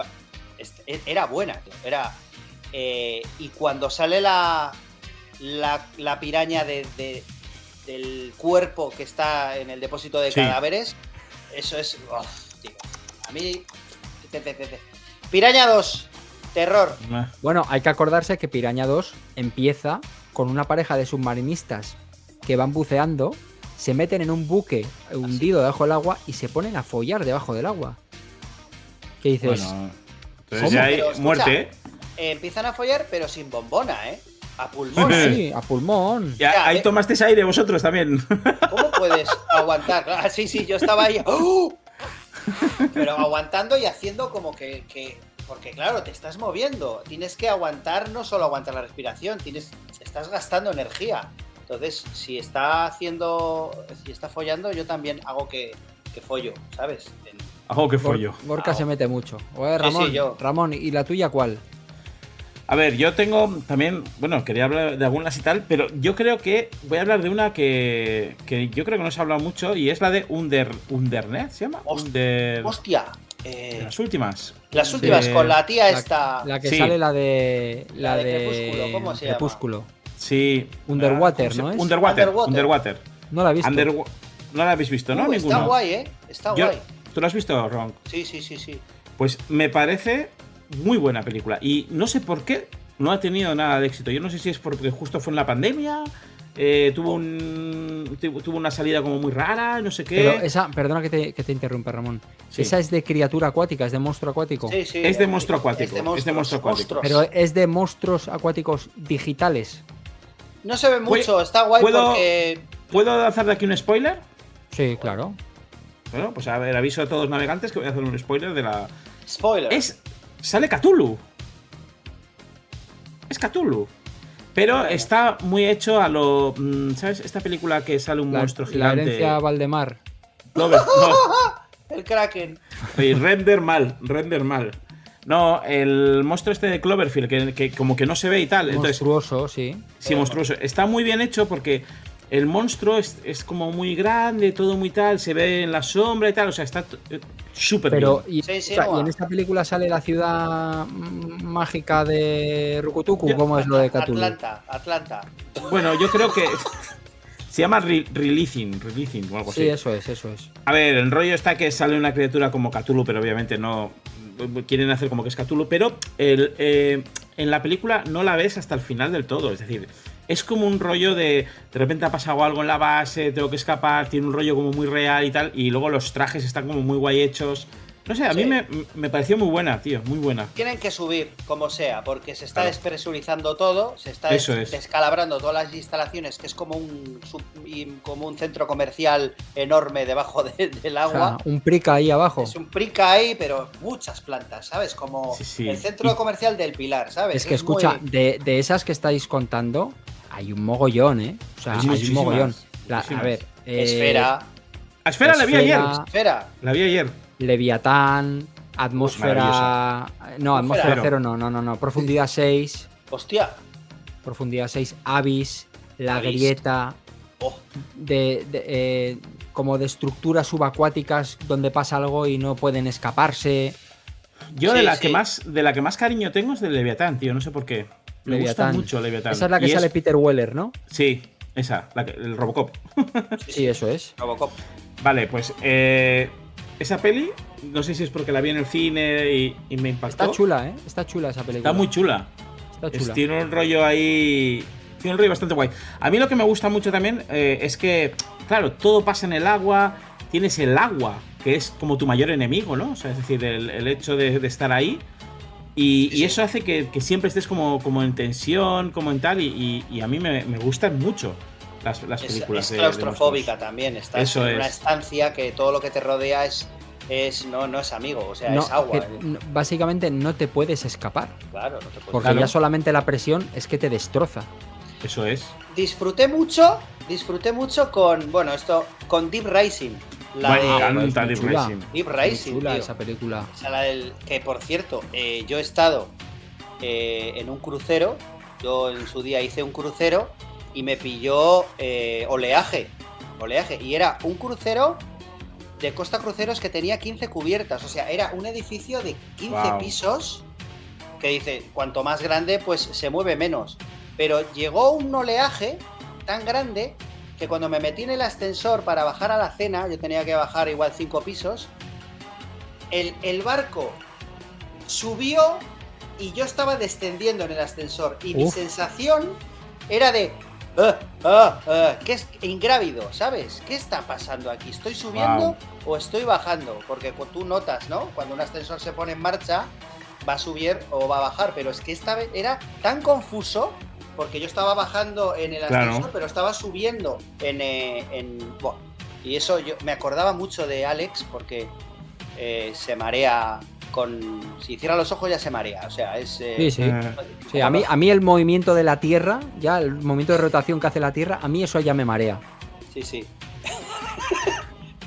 era buena. tío, Era, eh, y cuando sale la, la, la piraña de, de- del cuerpo que está en el depósito de Sí. cadáveres, eso es... uf, tío. A mí... te, te, te, te. Piraña 2, terror. Ah, Bueno, hay que acordarse que Piraña 2 empieza con una pareja de submarinistas que van buceando, se meten en un buque hundido debajo del agua y se ponen a follar debajo del agua. ¿Qué dices? Bueno, entonces ¿Cómo? ya hay escucha, muerte. empiezan a follar, pero sin bombona, ¿eh? A pulmón. sí, <laughs> a pulmón. Ya, Ya, ahí eh. tomasteis aire vosotros también. <laughs> ¿Cómo puedes aguantar? Ah, sí, sí, yo estaba ahí. ¡oh! Pero aguantando y haciendo como que, que- Porque claro, te estás moviendo. Tienes que aguantar, no solo aguantar la respiración, tienes, estás gastando energía. Entonces, si está haciendo. Si está follando, yo también hago que, que follo, ¿sabes? En- Ojo, qué Gor- follo. Gorka Ah, se mete mucho. Oye, sí, Ramón, yo. Ramón, ¿y la tuya cuál? A ver, yo tengo también, bueno, quería hablar de algunas y tal, pero yo creo que voy a hablar de una que, que yo creo que no se ha hablado mucho y es la de Under, Undernet, ¿se llama? Host- Under... Hostia. de eh, las últimas. las últimas de- con la tía La, esta. la que Sí. sale la de. La, La de de. Crepúsculo, ¿cómo se llama? Crepúsculo. Sí. Underwater, ¿cómo se- ¿no es? Underwater, Underwater. Underwater. No la he visto. No la habéis visto, ¿no? Uh, Ninguno. está guay, ¿eh? Está Yo- guay. ¿Tú lo has visto, Ron? Sí, sí, sí, sí. Pues me parece muy buena película. Y no sé por qué no ha tenido nada de éxito. Yo no sé si es porque justo fue en la pandemia. eh, tuvo un tuvo una salida como muy rara, no sé qué. Pero esa, perdona que te, que te interrumpa, Ramón. Sí. Esa es de criatura acuática, es de monstruo acuático. Sí, sí. Es de monstruo acuático, Es de es de monstruos, monstruo acuático. Pero es de monstruos acuáticos digitales. No se ve mucho, está guay ¿puedo- porque. ¿Puedo lanzar de aquí un spoiler? Sí, claro. Bueno, pues a ver, aviso a todos los navegantes que voy a hacer un spoiler de la. Spoiler. Es, sale Cthulhu. Es Cthulhu. Pero está muy hecho a lo. mm, ¿Sabes? Esta película que sale un La, monstruo la gigante. herencia Valdemar. No, <laughs> El Kraken. oye, render mal, render mal. No, el monstruo este de Cloverfield, que, que como que no se ve y tal. Entonces, Monstruoso, sí. Sí, monstruoso. Está muy bien hecho porque el monstruo es, es como muy grande, todo muy tal, se ve en la sombra y tal. O sea, está eh, súper Pero, bien. y, Sí, sí, o sea, no. y en esta película sale la ciudad mágica de Rukutuku. ¿Cómo es lo de Cthulhu? Atlanta, Atlanta. Bueno, yo creo que se llama re- Releasing, Releasing o algo Sí, así. eso es, eso es. A ver, el rollo está que sale una criatura como Cthulhu, pero obviamente no quieren hacer como que es Cthulhu, pero el, eh, en la película no la ves hasta el final del todo, es decir, es como un rollo de de repente ha pasado algo en la base, tengo que escapar, tiene un rollo como muy real y tal, y luego los trajes están como muy guay hechos. No sé, a mí me, me pareció muy buena, tío, muy buena. Tienen que subir como sea, porque se está Claro. despresurizando todo, se está Eso des- es. descalabrando todas las instalaciones, que es como un, sub- como un centro comercial enorme debajo de- del O agua. sea, un prica ahí abajo. Es un prica ahí, pero muchas plantas, ¿sabes? Como Sí, sí. el centro Y- comercial del Pilar, ¿sabes? Es que escucha, muy- de, de esas que estáis contando, hay un mogollón, ¿eh? O sea, Hay hay, un mogollón. La- a ver, eh, Esfera, A Esfera la vi ayer, Esfera, la vi ayer. Leviatán, atmósfera. No, atmósfera Cero. cero, no, no, no, no. Profundidad 6, Hostia. profundidad 6, Abyss, la Abyss. grieta, Oh, de, de, eh, como de estructuras subacuáticas donde pasa algo y no pueden escaparse. Yo de la sí. que más de la que más cariño tengo es de Leviatán, tío, no sé por qué. Me Leviatán. gusta mucho Leviatán. Esa es la que Y sale Peter Weller, ¿no? Sí, esa, la que- el Robocop. Sí, eso es. Robocop. Vale, pues eh, esa peli, no sé si es porque la vi en el cine y, y me impactó. Está chula, ¿eh? Está chula esa película. Está muy chula. Está Es- chula. tiene un rollo ahí. Tiene un rollo bastante guay. A mí lo que me gusta mucho también eh, es que, claro, todo pasa en el agua. Tienes el agua, que es como tu mayor enemigo, ¿no? O sea, es decir, el, el hecho de, de estar ahí. Y, eso hace que, que siempre estés como, como en tensión, como en tal. Y, y- y a mí me, me gustan mucho las, las Es, películas es de- de claustrofóbica también. Estás Eso en una es. estancia que todo lo que te rodea es, es no, no es amigo, o sea, No, es agua. que no- básicamente no te puedes escapar. Claro, no te puedes- Porque Claro. ya solamente la presión es que te destroza. Eso es. Disfruté mucho, disfruté mucho con, bueno, esto, con Deep Rising. La Me de encanta muy Deep. Rising. Deep Muy Rising, chula tío. esa película. O sea, la del- que por cierto, eh, yo he estado eh, en un crucero, yo en su día hice un crucero y me pilló eh, oleaje, oleaje, y era un crucero de Costa Cruceros que tenía 15 cubiertas, o sea, era un edificio de 15 Wow. pisos que dice, cuanto más grande, pues se mueve menos. Pero llegó un oleaje tan grande que cuando me metí en el ascensor para bajar a la cena, yo tenía que bajar igual 5 pisos, el, el barco subió y yo estaba descendiendo en el ascensor y mi sensación era de "Ah, ah, ah", que es ingrávido, ¿sabes? ¿Qué está pasando aquí? ¿Estoy subiendo o estoy bajando? Porque tú notas, ¿no? Cuando un ascensor se pone en marcha, va a subir o va a bajar, pero es que esta vez era tan confuso porque yo estaba bajando en el Claro. ascensor, pero estaba subiendo en, eh, en- buah. y eso yo me acordaba mucho de Alex porque eh, se marea con si cierra los ojos ya se marea, o sea, es eh, Sí, sí. Eh, Sí, a, mí, a mí el movimiento de la Tierra, ya el movimiento de rotación que hace la Tierra, a mí eso ya me marea. sí, sí.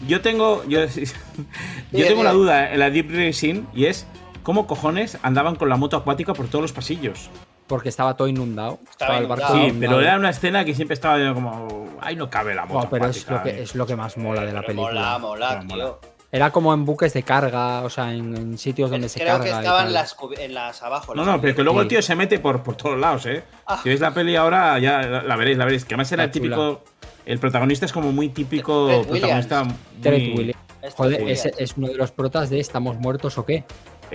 Yo tengo. Yo, <laughs> tengo una duda en la Deep Racing y es cómo cojones andaban con la moto acuática por todos los pasillos. Porque estaba todo inundado. Estaba el barco inundado. Sí, inundado. pero era una escena que siempre estaba como. Ahí no cabe la moto Buah, pero es lo, que, eh". es lo que más mola de la película. Mola, mola, Mola, tío. Era como en buques de carga, o sea, en, en sitios donde se Creo carga. que y estaban las, en las abajo. No, las no, pero que luego el tío se mete por, por todos lados, ¿eh? Ah. Si veis la peli ahora, ya la veréis, la veréis. Que además era el típico. El protagonista es como muy típico Ted protagonista. Williams. Ted Williams. Joder, es es uno de los protas de ¿Estamos muertos o qué?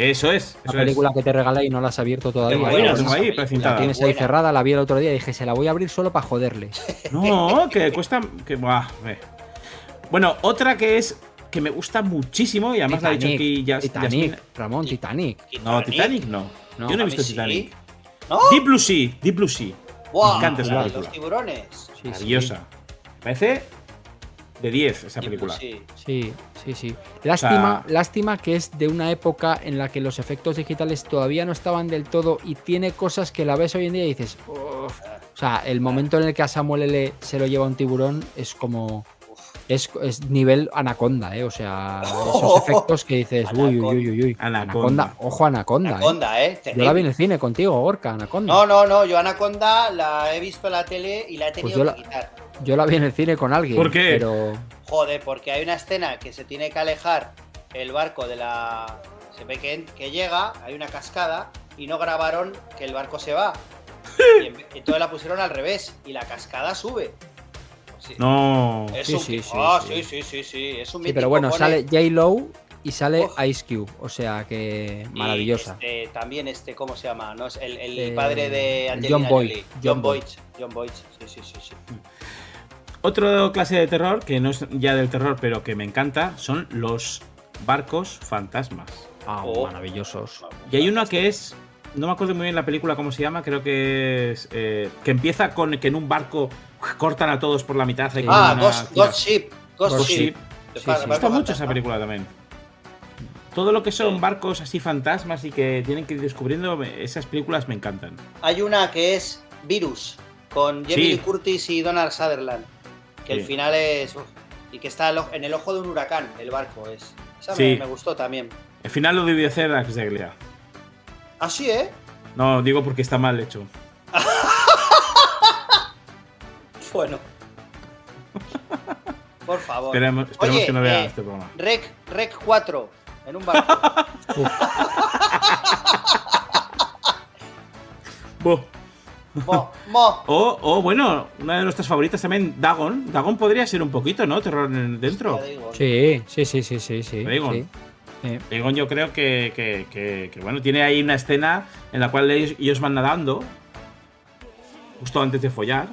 Eso es. La Eso película que te regala y no la has abierto todavía. Tengo ahí, la tengo ahí La tienes ahí buena. cerrada, la vi el otro día y dije, se la voy a abrir solo para joderle. <laughs> No, que cuesta. Que, buah. Bueno, otra que es. Que me gusta muchísimo y además la ha dicho aquí ya. Titanic, Ramón, Titanic. No, Titanic no. No, Yo no he visto sí. Titanic. ¿No? Deep Blue Sea, Deep Blue Sea. ¡Buah! Me encanta esa la de película. los tiburones. Sí, sí. Maravillosa. Parece de 10 esa película. sí. Sí, sí, sí. Lástima, sea- lástima que es de una época en la que los efectos digitales todavía no estaban del todo y tiene cosas que la ves hoy en día y dices, "Uf". o sea, el momento en el que a Samuel L se lo lleva un tiburón es como es, es nivel anaconda, ¿eh? O sea, esos <laughs> efectos que dices, uy, uy, uy, uy, uy. Anaconda. ojo Anaconda, ¿eh? Anaconda, ¿eh? Yo la vi en el cine contigo, Orca, Anaconda. No, no, no, yo Anaconda la he visto en la tele y la he tenido Pues yo que la- quitar. Yo la vi en el cine con alguien. ¿Por qué? Pero Joder, porque hay una escena que se tiene que alejar el barco de la. Se ve que, que llega, hay una cascada y no grabaron que el barco se va. Y en- entonces la pusieron al revés y la cascada sube. Sí. No. Es Sí, un... sí, sí, Ah, sí. sí, sí, Es un sí, pero bueno, pone- sale J. Lowe y sale Uf. Ice Cube. O sea que maravillosa. este, también este, ¿cómo se llama? ¿No? Es el, el Eh, padre de John Angelina Boyd, Jolie. John John Boyd. Boyd. John Boyd. Sí, sí, sí, sí. Otro clase de terror, que no es ya del terror, pero que me encanta, son los barcos fantasmas. Ah, Oh. maravillosos. Y hay una que es. No me acuerdo muy bien la película cómo se llama, creo que es. eh, que empieza con que en un barco cortan a todos por la mitad. hay Ah, una Ghost. Ghost Ship. Ghost, Ghost Ship. Ship. De Sí, fa- sí. Me gusta mucho esa película también. Todo lo que son Sí. barcos así fantasmas y que tienen que ir descubriendo, esas películas me encantan. Hay una que es Virus, con Jamie Sí. Curtis y Donald Sutherland. Que el Sí. final es. uf, y que está en el ojo de un huracán, el barco es. Esa Sí. me, me gustó también. El final lo debió hacer Dax Deglia. Así, ¿eh? No, digo porque está mal hecho. <laughs> Bueno. Por favor. Esperemos, esperemos Oye, que no vea eh, este programa. Rec, Rec 4, en un barco. <laughs> Buh. Mo, mo. O, o, bueno, una de nuestras favoritas también, Dagon. Dagon podría ser un poquito, ¿no? Terror en- dentro. Sí, sí, sí, sí, sí, sí. Dagon. sí. Dagon yo creo que, que- que- que, bueno, tiene ahí una escena en la cual ellos, ellos van nadando justo antes de follar.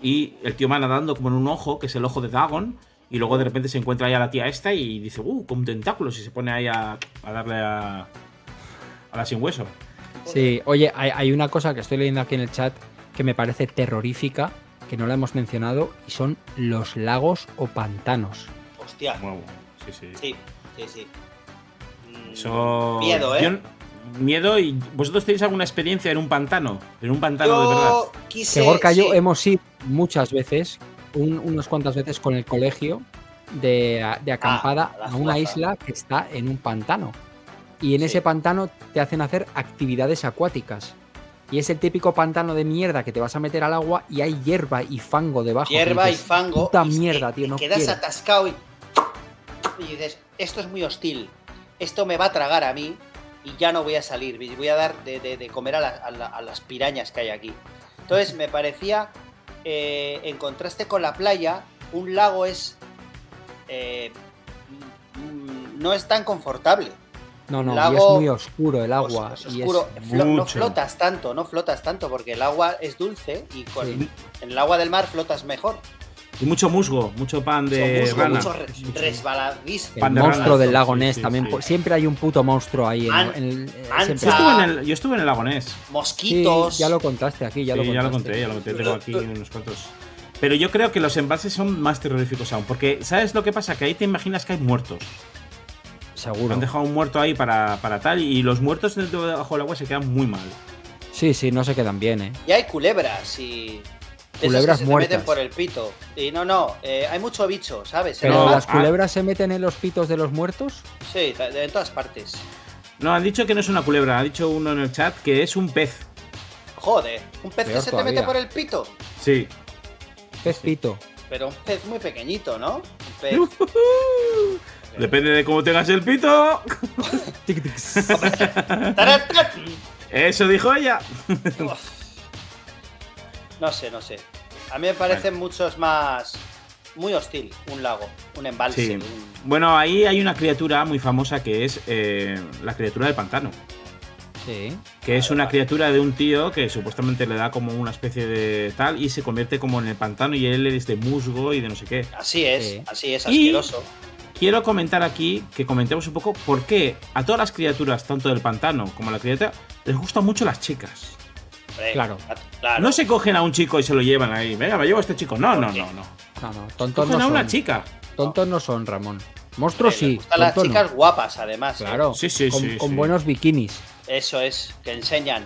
Y el tío va nadando como en un ojo, que es el ojo de Dagon. Y luego de repente se encuentra ahí a la tía esta y dice, uh, con tentáculos. Y se pone ahí a, a darle a, a la sin hueso. Sí, oye, hay, hay una cosa que estoy leyendo aquí en el chat que me parece terrorífica, que no la hemos mencionado, y son los lagos o pantanos. Hostia. Wow, sí, sí. Sí, sí, sí. Mm, Eso. Miedo, ¿eh? yo- miedo y. ¿Vosotros tenéis alguna experiencia en un pantano? En un pantano de verdad. Yo quise. Que Gorka yo hemos ido muchas veces, un- unas cuantas veces con el colegio, de, de acampada a la a una isla que está en un pantano. Y en Sí. ese pantano te hacen hacer actividades acuáticas. Y es el típico pantano de mierda que te vas a meter al agua y hay hierba y fango debajo. Hierba y dices, fango. Puta y mierda, tío, te no quedas quiero. atascado y. Y dices, esto es muy hostil. Esto me va a tragar a mí y ya no voy a salir. Voy a dar de, de- de comer a, la- a la- a las pirañas que hay aquí. Entonces me parecía, eh, en contraste con la playa, un lago es. eh, mm, no es tan confortable. No, no, y lago- es muy oscuro el agua. Y es- oscuro. Flo- no mucho. flotas tanto, no flotas tanto, porque el agua es dulce y con, Sí. en el agua del mar flotas mejor. Y mucho musgo, mucho pan de Mucho musgo, rana. mucho re- resbaladís. el pan de monstruo rana. del lago Ness sí, también. sí. pues, Siempre hay un puto monstruo ahí. En, An- en el- eh. Yo estuve, en el, yo estuve en el lagonés. Sí, Mosquitos. Sí, ya lo contaste aquí, ya ya lo lo contaste. conté, ya lo conté. Tengo aquí unos cuantos. Pero yo creo que los embalses son más terroríficos aún. Porque, ¿sabes lo que pasa? Que ahí te imaginas que hay muertos. Seguro. Han dejado un muerto ahí para, para tal. Y los muertos dentro de debajo del agua se quedan muy mal. Sí, sí, no se quedan bien, ¿eh? Y hay culebras y. Culebras que se te muertas. meten por el pito. Y no, no, eh, hay mucho bicho, ¿sabes? Pero las culebras se meten en los pitos de los muertos. Sí, de- en todas partes. No, han dicho que no es una culebra. Ha dicho uno en el chat que es un pez. Joder, un pez Peor que se te mete por el pito. Sí. Pez pito. Pero un pez muy pequeñito, ¿no? Un pez. <laughs> Depende de cómo tengas el pito. Eso dijo ella. No sé, no sé. A mí me parecen muchos más. Muy hostil, un lago, un embalse. Sí. un- Bueno, ahí hay una criatura muy famosa que es eh, la criatura del pantano. Sí. Que es una criatura de un tío que supuestamente le da como una especie de tal y se convierte como en el pantano y él es de musgo y de no sé qué. Así es, Sí. así es, Y- asqueroso. Quiero comentar aquí que comentemos un poco por qué a todas las criaturas, tanto del pantano como la criatura, les gustan mucho las chicas. Hombre, Claro. claro. No se cogen a un chico y se lo llevan ahí. Venga, me llevo a este chico. No, ¿Por no, no, no. No, no, tontos Cogen no a una son. chica. Tontos no son, Ramón. Monstruos Eh, sí. les gustan las tontos no. chicas guapas, además. ¿eh? Claro. Sí, sí, con, sí, con sí. buenos bikinis. Eso es, que enseñan.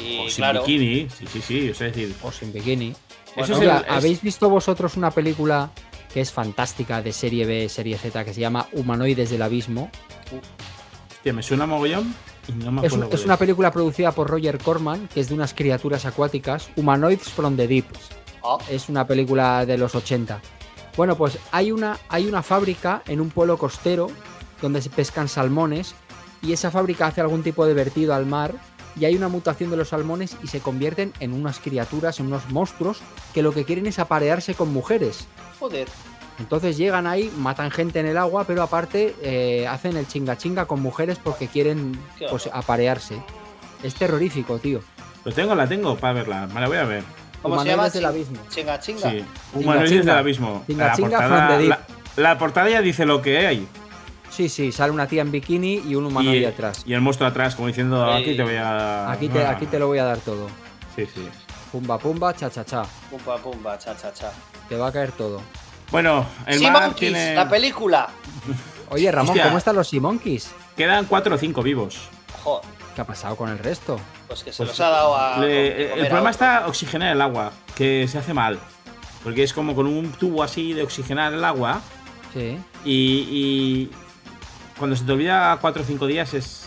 Y O sin claro. bikini. Sí, sí, sí. O sea, es decir, O sin bikini. Eso es mira, el- es- ¿habéis visto vosotros una película que es fantástica de serie B, serie Z, que se llama Humanoides del Abismo? hostia, me suena mogollón y no me Es, acuerdo. un- es una película producida por Roger Corman, que es de unas criaturas acuáticas, Humanoids from the Deep. Ah, Es una película de los 80. Bueno, pues hay una, hay una fábrica en un pueblo costero donde se pescan salmones y esa fábrica hace algún tipo de vertido al mar y hay una mutación de los salmones y se convierten en unas criaturas, en unos monstruos que lo que quieren es aparearse con mujeres. joder. Entonces llegan ahí, matan gente en el agua, pero aparte eh, hacen el chinga chinga con mujeres porque quieren pues, aparearse. Es terrorífico, tío. Lo tengo, la tengo para verla. Me la voy a ver. ¿Cómo se llama? del abismo. Chinga, chinga. Sí. Humanoides del abismo. Chinga, La chinga portada, the deep. la, la portada ya dice lo que hay. Sí, sí, sale una tía en bikini y un humanoide Y, atrás. y el monstruo atrás, como diciendo, Sí. aquí te voy a. Aquí te, Ah. aquí te lo voy a dar todo. Sí, sí. Pumba, pumba, cha, cha, cha. Pumba, pumba, cha, cha, cha. Te va a caer todo. Bueno, el Sea mar Monkeys, tiene. la película. <laughs> Oye, Ramón, Hostia. ¿cómo están los Simonkis? Quedan cuatro o cinco vivos. Joder, ¿Qué ha pasado con el resto? pues que se Pues los ha dado a. Le- el a problema otro. está oxigenar el agua, que se hace mal. Porque es como con un tubo así de oxigenar el agua. Sí. Y, y cuando se te olvida cuatro o cinco días es.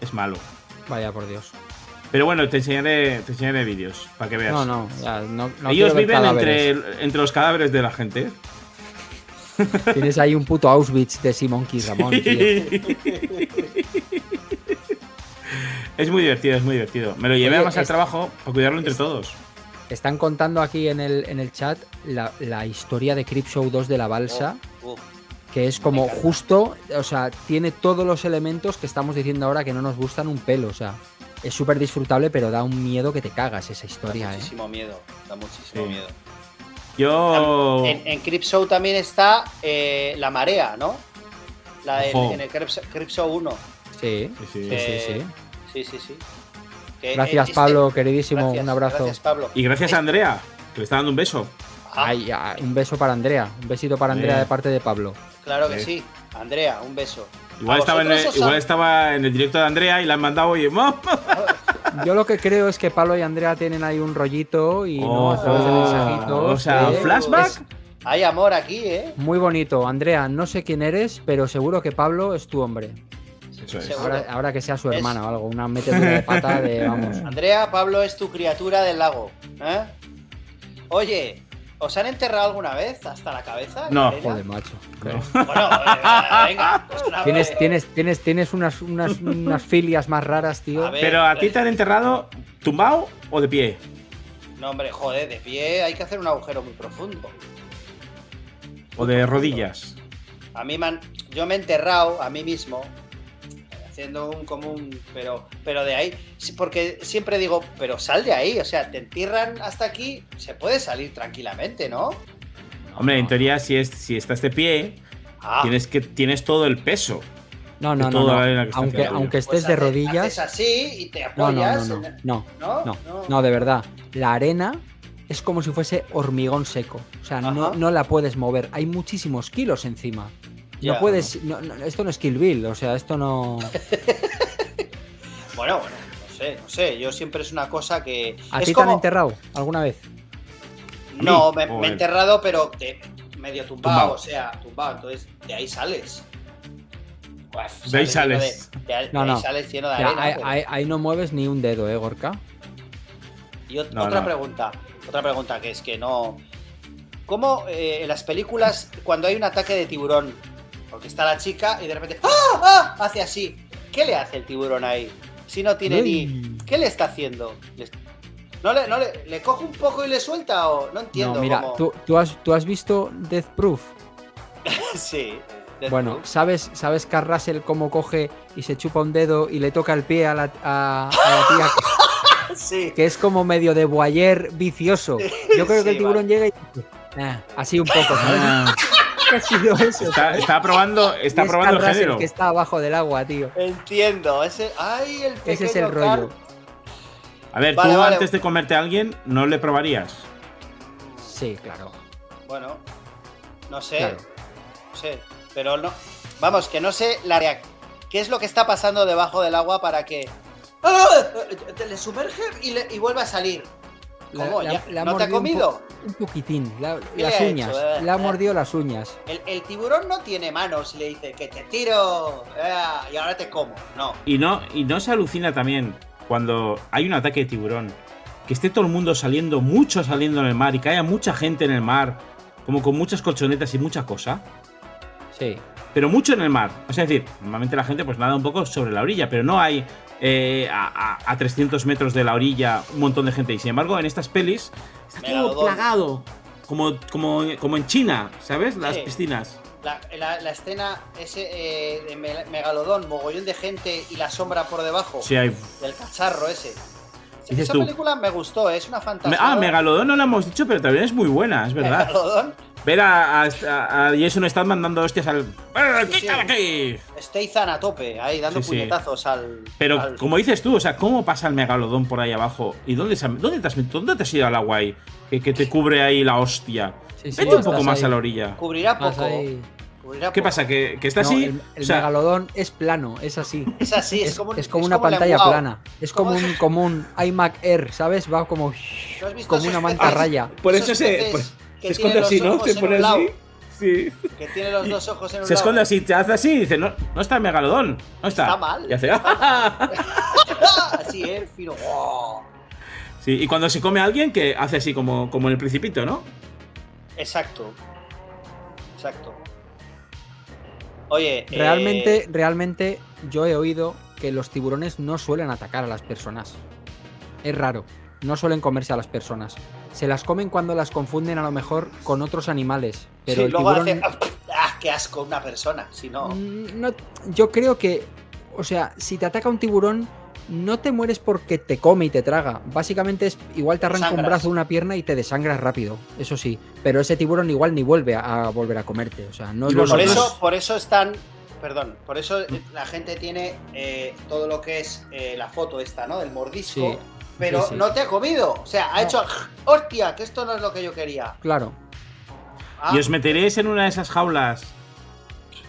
Es malo. Vaya por Dios. Pero bueno, te enseñaré, te enseñaré vídeos para que veas. No, no, ya, no, no Ellos viven entre, los cadáveres de la gente. Tienes ahí un puto Auschwitz de Simonkis, Ramón, tío. es muy divertido, es muy divertido. Me lo llevé Oye, además al trabajo para cuidarlo entre es- todos. Están contando aquí en el, en el chat la, la historia de Creepshow 2 de la balsa, Uh, que es como justo, o sea, tiene todos los elementos que estamos diciendo ahora que no nos gustan un pelo, o sea, es súper disfrutable, pero da un miedo que te cagas esa da historia, ¿eh? muchísimo miedo. Da muchísimo Sí. miedo. Yo. En, en Crip Show también está eh, La Marea, ¿no? La en, en el Crip, Crip Show 1. Sí, Sí, sí. sí, sí, Eh, sí. Sí, sí, sí. Que, Gracias, este- Pablo, queridísimo, Gracias, un abrazo. Gracias, Pablo. Y gracias Este- a Andrea, que le está dando un beso. Ah, Ay, un beso para Andrea, un besito para Andrea de parte de Pablo. Claro que Sí. sí. Andrea, un beso. Igual ¿A estaba, en el, igual estaba en el directo de Andrea y la han mandado, oye, ¡mam! <laughs> Yo lo que creo es que Pablo y Andrea tienen ahí un rollito y no a través de Oh, mensajitos. o sea, eh, flashback. es Hay amor aquí, ¿eh? muy bonito. Andrea, no sé quién eres, pero seguro que Pablo es tu hombre. Eso es. Seguro. Ahora, ahora que sea su Es- hermana o algo, una metedura de pata de <laughs> vamos. Andrea, Pablo es tu criatura del lago. ¿eh? Oye, ¿os han enterrado alguna vez hasta la cabeza? No. Joder, macho. Bueno, eh, venga. pues una Tienes, vez. tienes, tienes, tienes unas, unas, <laughs> unas filias más raras, tío. A ver. Pero a ti te han enterrado tumbado o de pie. No, hombre, joder, de pie hay que hacer un agujero muy profundo. O de rodillas. A mí me han- yo me he enterrado a mí mismo haciendo un común, pero, pero de ahí, porque siempre digo, pero sal de ahí, o sea, te entierran hasta aquí, se puede salir tranquilamente, ¿no? Hombre, en teoría, si, es, si estás de pie, Ah, tienes, que, tienes todo el peso. No, no, de no. Aunque, aunque pues estés de haces- rodillas. haces así y te No, no, apoyas. no, no, no, ¿No? no, No. no, de verdad. La arena es como si fuese hormigón seco. O sea, no, no la puedes mover. Hay muchísimos kilos encima. No puedes. no- no, esto no es Kill Bill, o sea, esto no. <laughs> Bueno, bueno, no sé, no sé, yo siempre es una cosa que... ¿A ti te han enterrado alguna vez? No, me, he enterrado, pero te- medio tumbado, Tumbado. o sea, tumbado, entonces de ahí sales. Uf, De ahí sales. De, No, de ahí no. sales lleno de arena. ahí, pero- ahí- ahí no mueves ni un dedo, ¿eh, Gorka? Y ot- No, otra no. pregunta, otra pregunta que es que no. ¿Cómo eh, en las películas, cuando hay un ataque de tiburón, porque está la chica y de repente ¡ah! ¡ah! hace así? ¿Qué le hace el tiburón ahí? Si no tiene ni. ¿Qué le está haciendo? ¿Le- ¿No le, no le, le coge un poco y le suelta o no entiendo? No, mira, cómo- ¿tú, tú has, tú has visto Death Proof. <laughs> sí. Death Bueno, Proof. ¿sabes, ¿sabes Carl Russell cómo coge y se chupa un dedo y le toca el pie a la, a- a la tía? <laughs> sí. que es como medio de boyer vicioso. <laughs> Yo creo que el tiburón llega y dice, "Ah", así un poco, ¿sabes? ¿Qué ha sido <laughs> eso? está, probando, está es probando el género. que está abajo del agua, tío. Entiendo. Ese, ay, el Ese es el rollo. A ver, Vale, tú vale. antes de comerte a alguien, ¿no le probarías? Sí, claro. Bueno, no sé, Claro. no sé, pero no. Vamos, que no sé la reac- ¿Qué es lo que está pasando debajo del agua para que. ¡Ah! Te le sumerge y, le- y vuelve a salir. La- ¿Cómo? la- ¿Ya? la ha ¿No te ha mordido un comido? po- Un, poquitín. la- ¿Qué las uñas. hecho? Eh, Le ha eh. mordido las uñas. El, el tiburón no tiene manos y le dice que te tiro ah, y ahora te como. No. Y no, y no se alucina también cuando hay un ataque de tiburón, que esté todo el mundo saliendo, mucho saliendo en el mar y que haya mucha gente en el mar, como con muchas colchonetas y mucha cosa, Sí. pero mucho en el mar. O sea, es decir, normalmente la gente pues nada un poco sobre la orilla, pero no hay eh, a, a- a 300 metros de la orilla un montón de gente. Y sin embargo, en estas pelis está todo plagado, como, como, como en China, ¿sabes? Las Sí. piscinas. La, la- la escena ese eh, de Me- megalodón, mogollón de gente y la sombra por debajo Sí, hay... del cacharro ese. Esa tú. película me gustó, es una fantasía. Ah, Megalodón no lo hemos dicho, pero también es muy buena, es verdad. Megalodón. Ver a, a, a Jason Statham dando hostias al. ¡Eh, Sí, ¡Quítala sí. aquí! Statham a tope, ahí dando Sí, sí. puñetazos al. Pero al- como dices tú, o sea, ¿cómo pasa el megalodón por ahí abajo? ¿Y dónde, dónde, te, has, dónde te has ido al agua ahí? Que, que te cubre ahí la hostia. Sí, sí, Vete un poco más ahí. a la orilla. Cubrirá poco. ¿Qué pasa? ¿Que, que está No, así? el el o sea, megalodón es plano, es así. Es así, es, Es, como, es como una pantalla plana. Es como ¿Cómo un, como un iMac Air, ¿sabes? Va como, ¿Tú has visto como una manta raya. por eso se, pues, que se esconde así, ¿no? Se pone así. Sí. Que tiene los dos ojos en un Se lado. esconde así, te hace así y dice, no, no está el megalodón. No está. Está mal, Y hace, está <laughs> así, eh, fino. ¡Oh! Sí, y cuando se come a alguien, que hace así como, como en el principito, ¿no? Exacto. Exacto. Oye, eh, Realmente, realmente yo he oído que los tiburones no suelen atacar a las personas. Es raro. No suelen comerse a las personas. Se las comen cuando las confunden a lo mejor con otros animales. Pero sí, el luego tiburón... hace. <laughs> ¡Ah, qué asco! Una persona. Si no. Mm, no- yo creo que, o sea, si te ataca un tiburón, no te mueres porque te come y te traga. Básicamente es igual te arranca un brazo o una pierna y te desangras rápido, eso sí. Pero ese tiburón igual ni vuelve a, a volver a comerte. O sea, no es Por normal. eso, por eso están. Perdón, por eso la gente tiene eh, todo lo que es eh, la foto esta, ¿no? Del mordisco. Sí, pero sí, sí. no te ha comido. O sea, ha No. hecho. ¡Hostia! Que esto no es lo que yo quería. Claro. Ah, ¿Y os meteréis en una de esas jaulas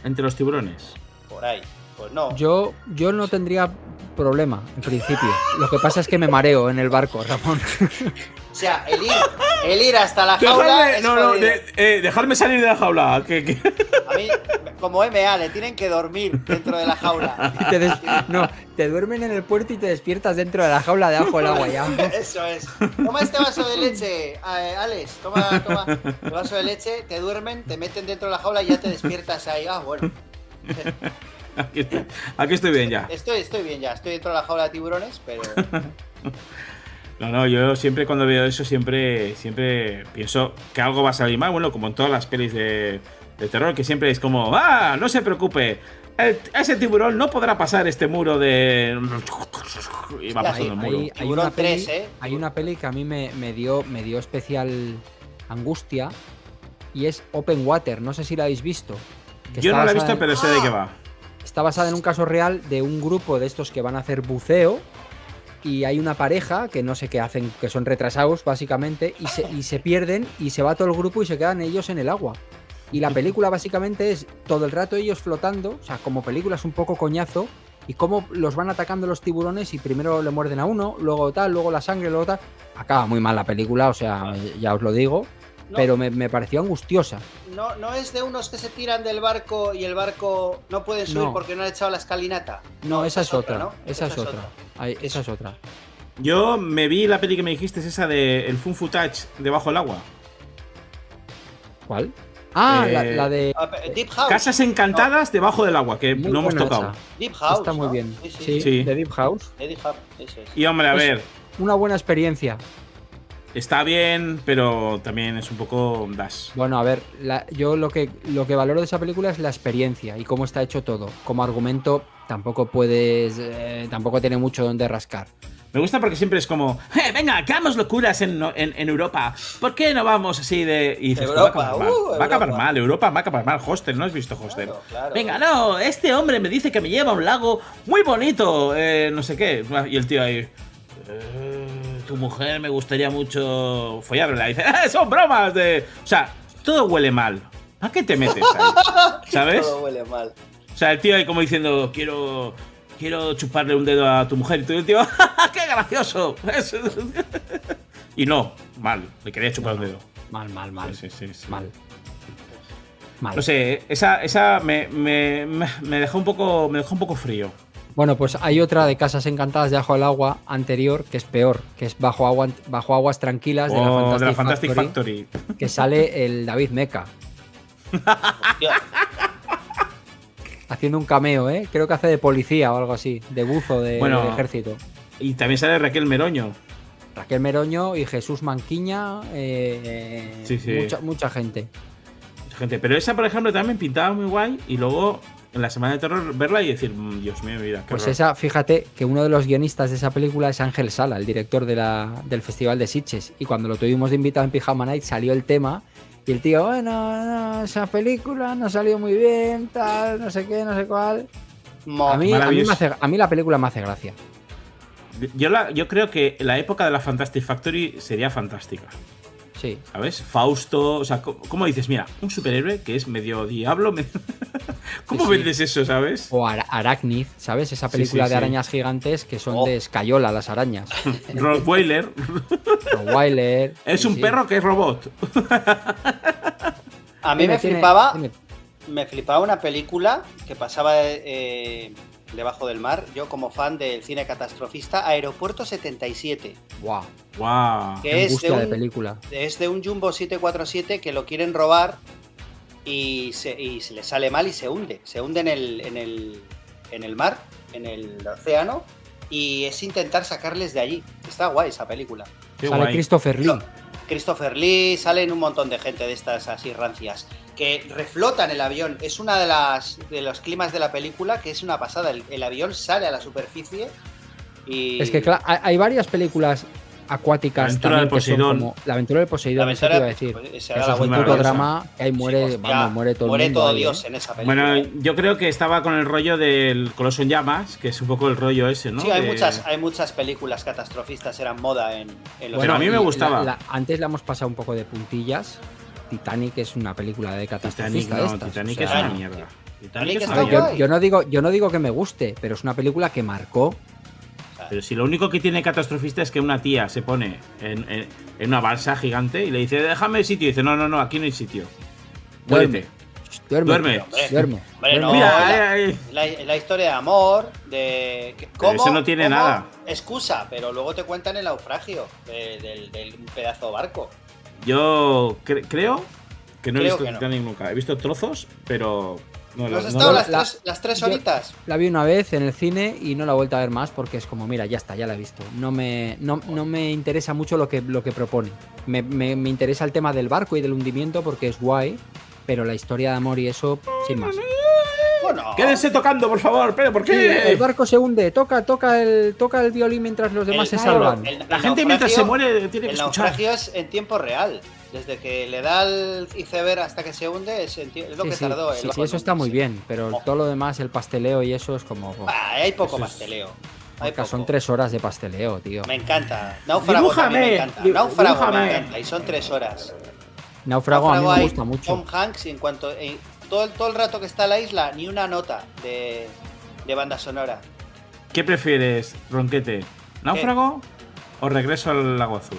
entre los tiburones? por ahí. Pues no. Yo, yo no tendría problema, en principio. Lo que pasa es que me mareo en el barco, Ramón. O sea, el ir, el ir hasta la jaula. Dejarme, no, no, de- eh, dejarme salir de la jaula. Que, que- A mí, como MA, le tienen que dormir dentro de la jaula. <laughs> Y te des- no, te duermen en el puerto y te despiertas dentro de la jaula debajo del agua ya. <laughs> Eso es. Toma este vaso de leche, eh, Alex. Toma, toma el vaso de leche, te duermen, te meten dentro de la jaula y ya te despiertas ahí. Ah, bueno. aquí, estoy, aquí estoy bien ya. Estoy, estoy bien ya, estoy dentro de la jaula de tiburones, pero. <laughs> No, no, yo siempre cuando veo eso siempre, siempre pienso que algo va a salir mal. Bueno, como en todas las pelis de, de terror, que siempre es como, ah, no se preocupe. el- ese tiburón no podrá pasar este muro de... Y va pasando el muro. Hay, hay Tiburón una peli, 3, ¿eh? hay una peli que a mí me, me dio, me dio especial angustia y es Open Water. No sé si la habéis visto. que Yo no la he visto, en- pero sé de qué va. Está basada en un caso real de un grupo de estos que van a hacer buceo y hay una pareja que no sé qué hacen, que son retrasados básicamente, y se, y se pierden y se va todo el grupo y se quedan ellos en el agua. Y la película básicamente es todo el rato ellos flotando, o sea, como película es un poco coñazo, y cómo los van atacando los tiburones y primero le muerden a uno, luego tal, luego la sangre, luego tal. Acaba muy mal la película, o sea, ya os lo digo, No, pero me, me pareció angustiosa. no, no es de unos que se tiran del barco y el barco no pueden subir No. porque no han echado la escalinata. No, esa es otra, ¿no? esa es otra. Ay, esa es otra. Yo me vi la peli que me dijiste, es esa de el Fun Footage debajo del agua. ¿Cuál? Ah, la, Eh, la de Ah, Deep House. Casas encantadas debajo del agua, que Muy no hemos tocado. esa. Deep House. Está muy ¿no? bien. Sí, sí, Sí, Sí. de Deep House. De Deep House, eso es. Y hombre, a Es- ver, Una buena experiencia. Está bien, pero también es un poco das. Bueno, a ver, la- yo lo que, lo que valoro de esa película es la experiencia y cómo está hecho todo. Como argumento, tampoco puedes. eh, tampoco tiene mucho donde rascar. Me gusta porque siempre es como, eh, venga, hagamos locuras en, en, en Europa. ¿Por qué no vamos así de...? Y dices, Europa, va a acabar mal. uh, va a acabar Europa. mal, Europa va a acabar mal. Hostel, ¿no has visto Hostel? Claro, claro. Venga, no, este hombre me dice que me lleva a un lago muy bonito, eh, no sé qué. Y el tío ahí... "Eh, tu mujer me gustaría mucho follarla. Y dice, ¡ah, son bromas de. O sea, todo huele mal. ¿A qué te metes ahí? <laughs> ¿Sabes? Todo huele mal. O sea, el tío ahí como diciendo, quiero. Quiero chuparle un dedo a tu mujer. Y tú, el tío, <laughs> ¡qué gracioso! <laughs> y no, mal. Le quería chupar un dedo. Mal, mal, mal. Sí, sí, sí, sí. Mal. Mal. No sé, esa, esa me, me, me dejó un poco. Me dejó un poco frío. Bueno, pues hay otra de Casas Encantadas de Bajo el Agua anterior, que es peor, que es Bajo, agua, bajo Aguas Tranquilas de, la Oh, Fantastic, de la Fantastic Factory, Factory. que sale el David Meca haciendo un cameo, ¿eh? Creo que hace de policía o algo así, de buzo de, Bueno. de ejército. Y también sale Raquel Meroño. Raquel Meroño y Jesús Manquiña, eh, Sí, sí. Mucha, mucha gente. Mucha gente. Pero esa, por ejemplo, también pintaba muy guay. Y luego, en la semana de terror, verla y decir, "Mm, Dios mío, mira. qué Pues horror". esa, fíjate que uno de los guionistas de esa película es Ángel Sala, el director de la- del Festival de Sitges. Y cuando lo tuvimos de invitado en Pijama Night salió el tema y el tío, bueno, no, esa película no salió muy bien, tal, no sé qué, no sé cuál. A mí, a, mí me Maravilloso. hace- a mí la película me hace gracia. Yo, la- yo creo que la época de la Fantastic Factory sería fantástica. Sí. ¿Sabes? Fausto, o sea, ¿cómo, cómo dices? Mira, un superhéroe que es medio diablo. me- <laughs> ¿Cómo Sí, sí. vendes eso, sabes? O Arachnid, ¿sabes? Esa película sí, de sí. arañas gigantes que son Oh. de escayola las arañas. <laughs> Rottweiler Rottweiler. <laughs> es sí, un sí. perro que es robot. A mí me tiene- flipaba, tiene- me flipaba una película que pasaba eh, debajo del mar. Yo como fan del cine catastrofista, Aeropuerto 77, Guau, ¡Guau! que qué es de, un, película. es de un Jumbo 747 que lo quieren robar y se, y se le sale mal y se hunde. Se hunde en el, en el, en el mar, en el océano, y es intentar sacarles de allí. Está guay esa película. Qué Sale guay. Christopher Lee. Christopher Lee, salen un montón de gente de estas así rancias que reflotan el avión. Es una de las de los climas de la película que es una pasada. El, el avión sale a la superficie y Es que claro, hay hay varias películas acuáticas La aventura también del que son Poseidón. como La aventura del Poseidón, la eso te aventura- iba a decir. pues, la es un puto drama que ahí muere, Sí, hostia, vamos, muere todo el muere mundo todo ahí, Dios ¿eh? en esa película. Bueno, yo creo que estaba con el rollo del Coloso en Llamas, que es un poco el rollo ese, ¿no? sí, hay De- muchas, hay muchas películas catastrofistas, eran moda en, en los Bueno, a mí me gustaba. la- la- antes le hemos pasado un poco de puntillas. Titanic es una película de Titanic, catastrofista. no, de estas, Titanic o sea, es una mierda. Titanic Titanic es una yo, yo no digo, yo no digo que me guste, pero es una película que marcó. Pero si lo único que tiene catastrofista es que una tía se pone en, en- en una balsa gigante y le dice, déjame sitio. Y dice, no, no, no, aquí no hay sitio. Duerme. Muérete. Duerme. Duerme. Duerme. Hombre, duerme. no, Mira, la- ahí, ahí. La, la historia de amor, de. ¿cómo- eso no tiene cómo nada. Excusa, pero luego te cuentan el naufragio de- del, del pedazo de barco. Yo cre- creo que no he visto no. Titanic nunca. He visto trozos, pero no, ¿No lo- has no estado las, la- tres, las tres horitas? La vi una vez en el cine y no la he vuelto a ver más porque es como, mira, ya está, ya la he visto. No me, no, no me interesa mucho lo que, lo que propone. Me, me- me interesa el tema del barco y del hundimiento porque es guay, pero la historia de amor y eso, sin más. Bueno, Quédense tocando, por favor. ¿Pero por Sí, qué? el barco se hunde, toca, toca el, toca el violín mientras los demás El- se salvan. el- La el gente mientras se muere tiene que El escuchar. naufragio es en tiempo real. Desde que le da el iceberg hasta que se hunde, es, es lo Sí, que sí, tardó. sí, el- sí, eso está muy bien, pero Oh. todo lo demás, el pasteleo y eso es como... Ah, hay poco pasteleo. Hay Orca, son tres horas de pasteleo, tío. Me encanta. Náufrago me encanta. Náufrago me encanta. Y son tres horas. Náufrago a mí me gusta mucho. Tom Hanks, y en cuanto. en todo, el, todo el rato que está en la isla, ni una nota de, de banda sonora. ¿Qué prefieres, Ronquete? ¿Náufrago o regreso al lago azul?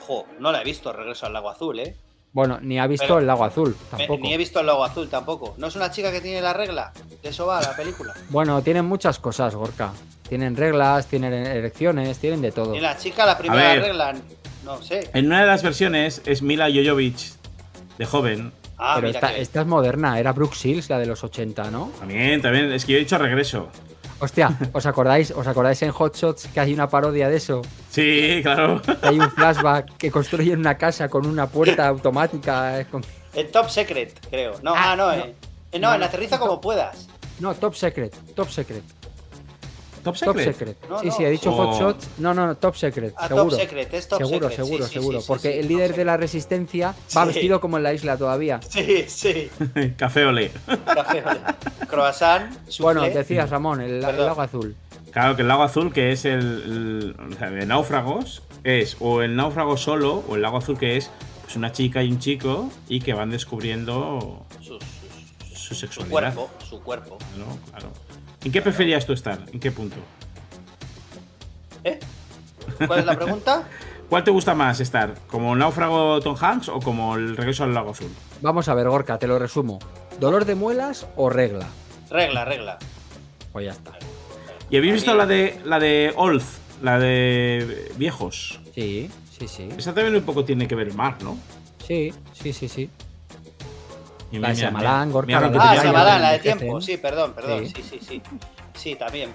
Jo, no la he visto, Regreso al Lago Azul, ¿eh? Bueno, ni ha visto Pero- el lago azul, Me- tampoco. ni he visto el Lago Azul tampoco. ¿No es una chica que tiene la regla? De eso va la película. <laughs> Bueno, tienen muchas cosas, Gorka. Tienen reglas, tienen elecciones, tienen de todo. Y la chica, la primera ver. regla, no sé. En una de las versiones es Mila Jojovic, de joven. Ah, Pero mira esta, es moderna, era Brooke Shields, la de los 80, ¿no? También, también. Es que yo he dicho regreso. Hostia, <laughs> ¿os acordáis, ¿os acordáis en Hot Shots que hay una parodia de eso? Sí, claro. Que hay un flashback que construyen una casa con una puerta automática. eh, con- En Top Secret, creo. No, Ah, ah, no, no. eh. Eh, no, No, en no. Aterriza como puedas. No, Top Secret, Top Secret. ¿Top Top Secret? No, sí, no. sí, he dicho Hot Shots. No, no, no, Top Secret. Ah, seguro. Top Secret, es Top seguro, Secret. seguro, sí, sí, seguro. sí, porque sí, el líder de la resistencia va vestido como en la isla todavía. <laughs> Sí, sí. <laughs> Café Olé. Café, vale. Croissant, Bueno, decías, Ramón, el, el lago azul. Claro, que el lago azul, que es el, el- o sea, de náufragos, es o el náufrago solo, o el lago azul, que es pues, una chica y un chico, y que van descubriendo Su, su- su su sexualidad. cuerpo, su cuerpo. ¿no? Claro. ¿En qué preferías tú estar? ¿En qué punto? ¿Eh? ¿Cuál es la pregunta? <laughs> ¿Cuál te gusta más estar? ¿Como el náufrago Tom Hanks o como el regreso al lago azul? Vamos a ver, Gorka, te lo resumo. ¿Dolor de muelas o regla? Regla, regla. Pues ya está. ¿Y habéis visto la de la de Olf? La de viejos. Sí, sí, sí. Esa también un poco tiene que ver mar, ¿no? Sí, sí, sí, sí. Y La de Shyamalan, Gorka, Ah, Shyamalan. la de tiempo. Sí, perdón, perdón. Sí. Sí, sí, sí. Sí, también.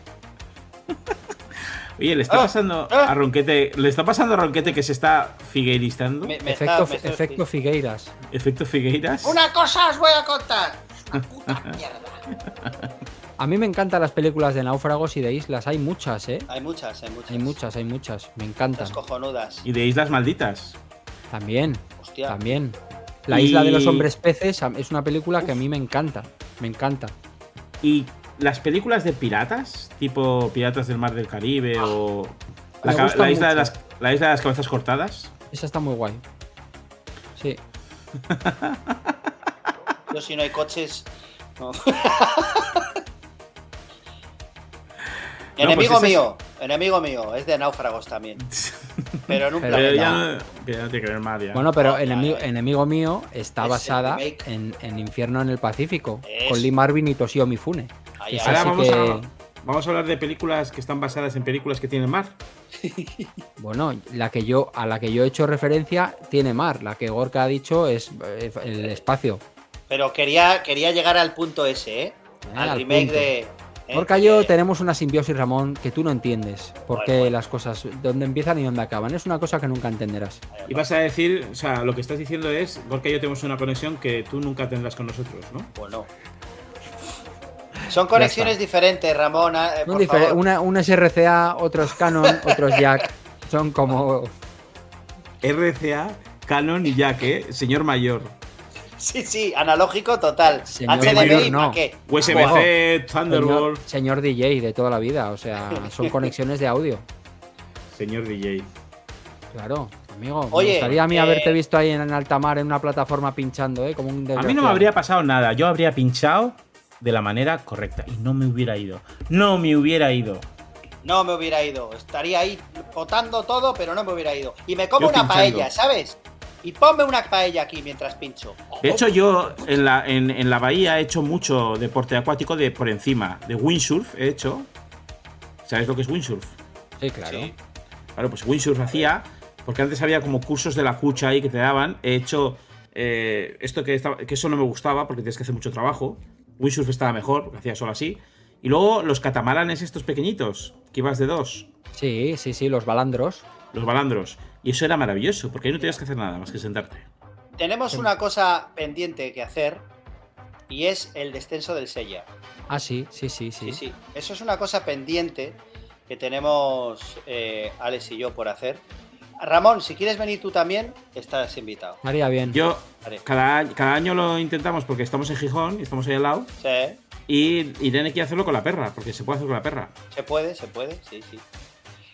<laughs> Oye, le está Ah, pasando ah. a Ronquete. Le está pasando a Ronquete que se está figueiristando. Me, me está- Efecto, Figueiras. Efecto Figueiras. Una cosa os voy a contar. <laughs> Una puta mierda. A mí me encantan las películas de náufragos y de islas. Hay muchas, ¿eh? Hay muchas, hay muchas. Hay muchas, hay muchas. Me encantan. Muchas cojonudas. Y de Islas Malditas. También, Hostia. también. La Y- isla de los hombres peces es una película que a mí me encanta. Me encanta. Y las películas de piratas, tipo Piratas del Mar del Caribe o. La, gustan la isla de las, la isla de las cabezas cortadas. Esa está muy guay. Sí. <laughs> Yo si no hay coches. No. <laughs> <laughs> enemigo pues es- mío, enemigo mío, es de náufragos también. Pero en un Pero ya, ya no tiene que ver más ya. Bueno, pero ya, enemigo, mío está Es basada en, en Infierno en el Pacífico. Es- Con Lee Marvin y Toshio Mifune. Ahí. Ahora vamos, que- a, vamos a hablar de películas que están basadas en películas que tienen mar. <laughs> Bueno, la que yo, a la que yo he hecho referencia tiene mar. La que Gorka ha dicho es eh, el espacio. Pero quería, quería llegar al punto ese, ¿eh? al, al remake punto. de. ¿Eh? Gorka y yo De- tenemos una simbiosis, Ramón, que tú no entiendes. Por qué bueno. las cosas, dónde empiezan y dónde acaban. Es una cosa que nunca entenderás. Y vas a decir, o sea, lo que estás diciendo es, Gorka y yo tenemos una conexión que tú nunca tendrás con nosotros, ¿no? Bueno. <laughs> Son conexiones diferentes, Ramón. eh, difer- favor. una, un SRCA, otros Canon, <laughs> otros Jack. Son como. RCA, Canon y Jack, ¿eh? Señor mayor. Sí, sí, analógico total. Señor HDMI, no. ¿para qué? USB-C, Thunderbolt. señor DJ de toda la vida. O sea, son <laughs> conexiones de audio. Señor DJ. Claro, amigo. Oye, me gustaría a mí eh, haberte visto ahí en alta mar en una plataforma pinchando, ¿eh? Como un A mí no me habría pasado nada. Yo habría pinchado de la manera correcta y no me hubiera ido. No me hubiera ido. No me hubiera ido. Estaría ahí potando todo, pero no me hubiera ido. Y me como Yo una pinchando. paella, ¿sabes? Y ponme una paella aquí mientras pincho. De hecho, yo en la, en, en la bahía he hecho mucho deporte acuático de por encima. De windsurf he hecho. ¿Sabes lo que es windsurf? Sí, claro. Sí. Claro, pues windsurf hacía, porque antes había como cursos de la cucha ahí que te daban. He hecho eh, esto que, estaba, que eso no me gustaba porque tienes que hacer mucho trabajo. Windsurf estaba mejor, porque hacía solo así. Y luego los catamaranes estos pequeñitos, que ibas de dos, Sí, sí, sí, los balandros. los balandros. Y eso era maravilloso, porque ahí no tenías que hacer nada más que sentarte. Tenemos una cosa pendiente que hacer y es el descenso del Sella. Ah, sí, sí, sí, Sí, sí. sí. Eso es una cosa pendiente que tenemos eh, Alex y yo por hacer. Ramón, si quieres venir tú también, estás invitado. Haría bien. Yo, cada, año- cada año lo intentamos porque estamos en Gijón y estamos ahí al lado. Sí, Y Irene quiere hacerlo con la perra, porque se puede hacer con la perra. se puede, se puede, sí, sí.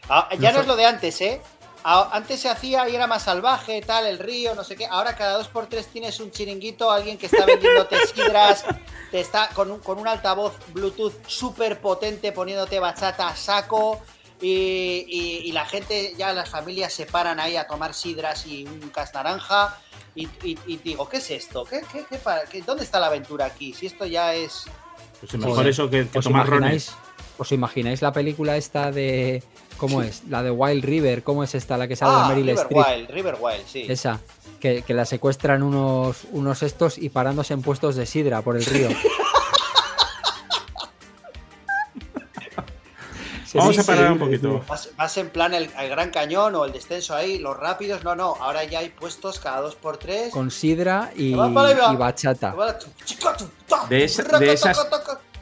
Ah, ya no, No es lo de antes, ¿eh? Antes se hacía y era más salvaje, tal, el río, no sé qué. Ahora cada dos por tres tienes un chiringuito, alguien que está vendiéndote <laughs> sidras, te está con un, con un altavoz Bluetooth súper potente poniéndote bachata a saco. Y, y- y la gente, ya las familias se paran ahí a tomar sidras y un cas naranja. Y, y- y digo, ¿qué es esto? ¿Qué, qué- qué para- qué- ¿Dónde está la aventura aquí? Si esto ya es. Pues mejor eso que, que ¿Os tomar imagináis, rones. ¿Os imagináis la película esta de. ¿Cómo es? La de Wild River. ¿Cómo es esta? La que sale de Ah, Meryl River Streep. Wild, River Wild, sí. Esa. Que, que la secuestran unos, unos estos y parándose en puestos de sidra por el río. <laughs> Sí, Vamos sí, a parar sí, un poquito. Vas, vas en plan el, el Gran Cañón o el descenso ahí, los rápidos. No, no, ahora ya hay puestos cada dos por tres. Con sidra y, bachata. De esa- raca, de esas-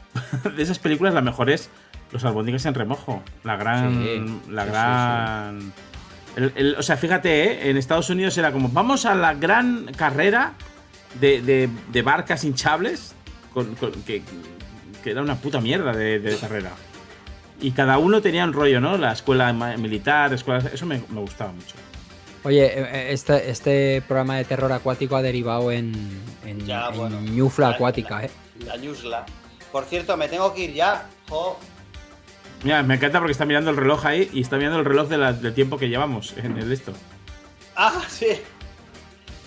<laughs> de esas películas, la mejor es los albóndigas en remojo. La gran. Sí, la sí, sí, gran. el- el- o sea, fíjate, ¿eh? en Estados Unidos era como, vamos a la gran carrera de, de- de barcas hinchables, con, con- que, que era una puta mierda de, de carrera. Y cada uno tenía un rollo, ¿no? La escuela militar, escuela, eso me, me gustaba mucho. Oye, eh, eh, este, este programa de terror acuático ha derivado en, en, Ya, en bueno. ñufla La- acuática, la- ¿eh? La Newsla. Por cierto, me tengo que ir ya. Jo. Mira, me encanta porque está mirando el reloj ahí y está mirando el reloj de la- del tiempo que llevamos en el esto. Ah, sí.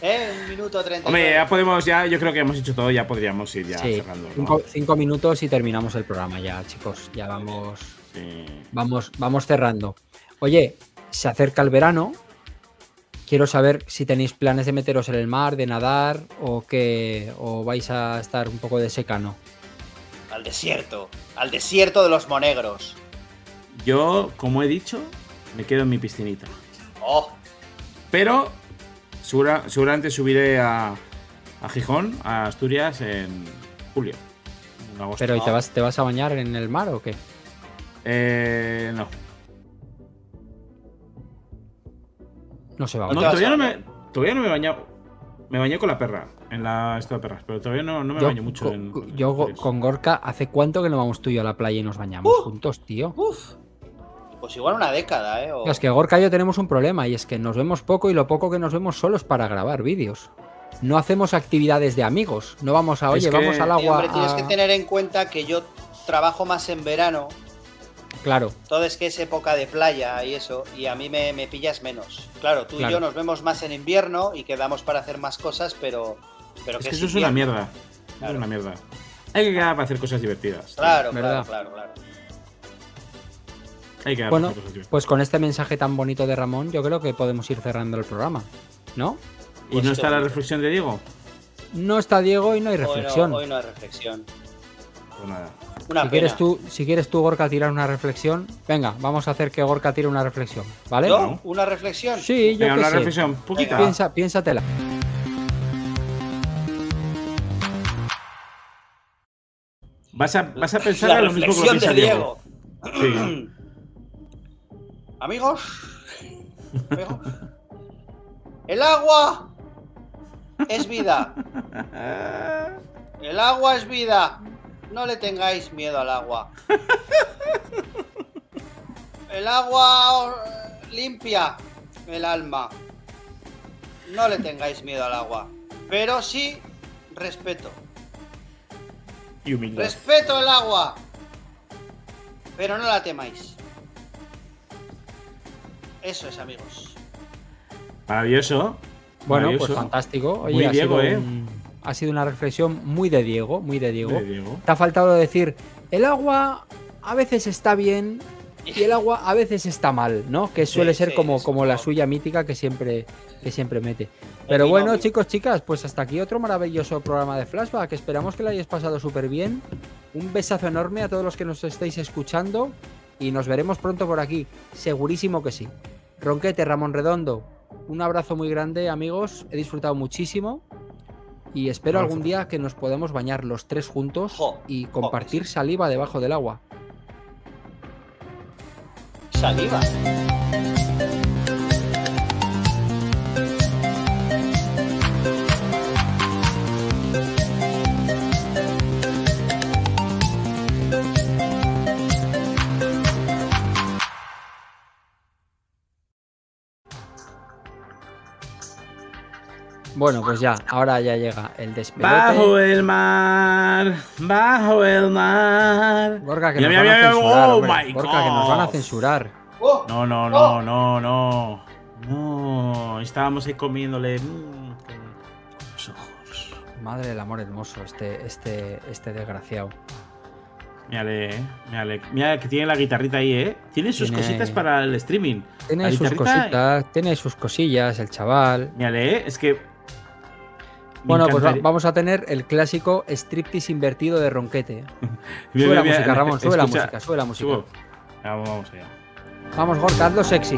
Eh, un minuto treinta. Hombre, ya podemos, ya yo creo que hemos hecho todo, ya podríamos ir ya Sí, cerrando. ¿no? cinco, cinco minutos y terminamos el programa ya, chicos. Ya vamos, Sí. vamos, vamos cerrando. Oye, se acerca el verano. Quiero saber si tenéis planes de meteros en el mar, de nadar o que o vais a estar un poco de secano. Al desierto. Al desierto de los monegros. Yo, como he dicho, me quedo en mi piscinita. Oh, Pero segura- seguramente subiré a, a Gijón, a Asturias, en julio. En agosto. Pero ¿y te vas, te vas a bañar en el mar o qué? Eh, no. No se va a bañar. todavía a no, me, todavía no me he bañado. Me bañé con la perra, en la esto de perras, pero todavía no, no me Yo, baño mucho co- en. yo con Gorka, ¿hace cuánto que no vamos tú y yo a la playa y nos bañamos Uh. juntos, tío? uf. Pues igual una década, ¿eh? O- Es que Gorka y yo tenemos un problema y es que nos vemos poco y lo poco que nos vemos solo es para grabar vídeos. No hacemos actividades de amigos. No vamos a, Es oye, que- vamos al Sí, agua. hombre, tienes que tener en cuenta que yo trabajo más en verano. Claro, Todo es que es época de playa y eso. Y a mí me, me pillas menos. Claro, tú Claro. y yo nos vemos más en invierno y quedamos para hacer más cosas, pero. pero Es que que eso es una mierda. Eso Claro. Es una mierda. Hay que quedar para hacer cosas divertidas. Claro, ¿Verdad? claro, claro, claro. Hay que Bueno, pues con este mensaje tan bonito de Ramón, yo creo que podemos ir cerrando el programa. ¿No? ¿Y pues no está la reflexión de Diego? No está Diego y no hay Hoy no- reflexión. Hoy no, hay reflexión. Pues nada. Una si pena. quieres tú, si quieres tú, Gorka, tirar una reflexión, venga, vamos a hacer que Gorka tire una reflexión, ¿vale? ¿Yo? ¿Una reflexión? Sí, yo Venga, qué una sé. reflexión, poquita. Piensa, piénsatela. Vas a, vas a pensar La lo mismo que lo reflexión piensa de Diego. Diego. Sí. <clears throat> Amigos. Amigos. El agua es vida. El agua es vida. No le tengáis miedo al agua. El agua limpia el alma. No le tengáis miedo al agua. Pero sí respeto. Y humildad. Respeto el agua. Pero no la temáis. Eso es, amigos. Maravilloso. Bueno, Maravilloso. pues fantástico. Oye, Muy ha, Diego, sido ¿eh? un- ha sido una reflexión muy de Diego, muy de Diego. De Diego. Te ha faltado decir, el agua a veces está bien y el agua a veces está mal, ¿no? Que suele Sí, ser sí, como, como la suya mítica que siempre, que siempre mete. Pero bueno, chicos, chicas, pues hasta aquí otro maravilloso programa de Flashback. Esperamos que lo hayáis pasado súper bien. Un besazo enorme a todos los que nos estáis escuchando y nos veremos pronto por aquí. Segurísimo que sí. Ronquete, Ramón Redondo, un abrazo muy grande, amigos. He disfrutado muchísimo. Y espero algún día que nos podamos bañar los tres juntos Jo, y jo, compartir saliva debajo del agua. Saliva. Bueno, pues ya, ahora ya llega el despelote. Bajo el mar, bajo el mar. Gorka, que Mira, nos mira, van a mira, censurar, oh hombre. my Gorka, que nos van a censurar. ¡Oh! No, no, no, no, no. No, estábamos ahí comiéndole mm, con los ojos. Madre del amor hermoso, este, este, este desgraciado. Mírale, eh, mírale. Mira que tiene la guitarrita ahí, ¿eh? Tiene sus Tiene- cositas para el streaming. Tiene La sus guitarrita- cositas, tiene sus cosillas, el chaval. Mírale, ¿eh? Es que. Bueno, pues va- vamos a tener el clásico striptease invertido de Ronquete. <laughs> Sube <laughs> la música, Ramón, sube la música, sube la música. vamos allá. Vamos, Gorka, hazlo sexy.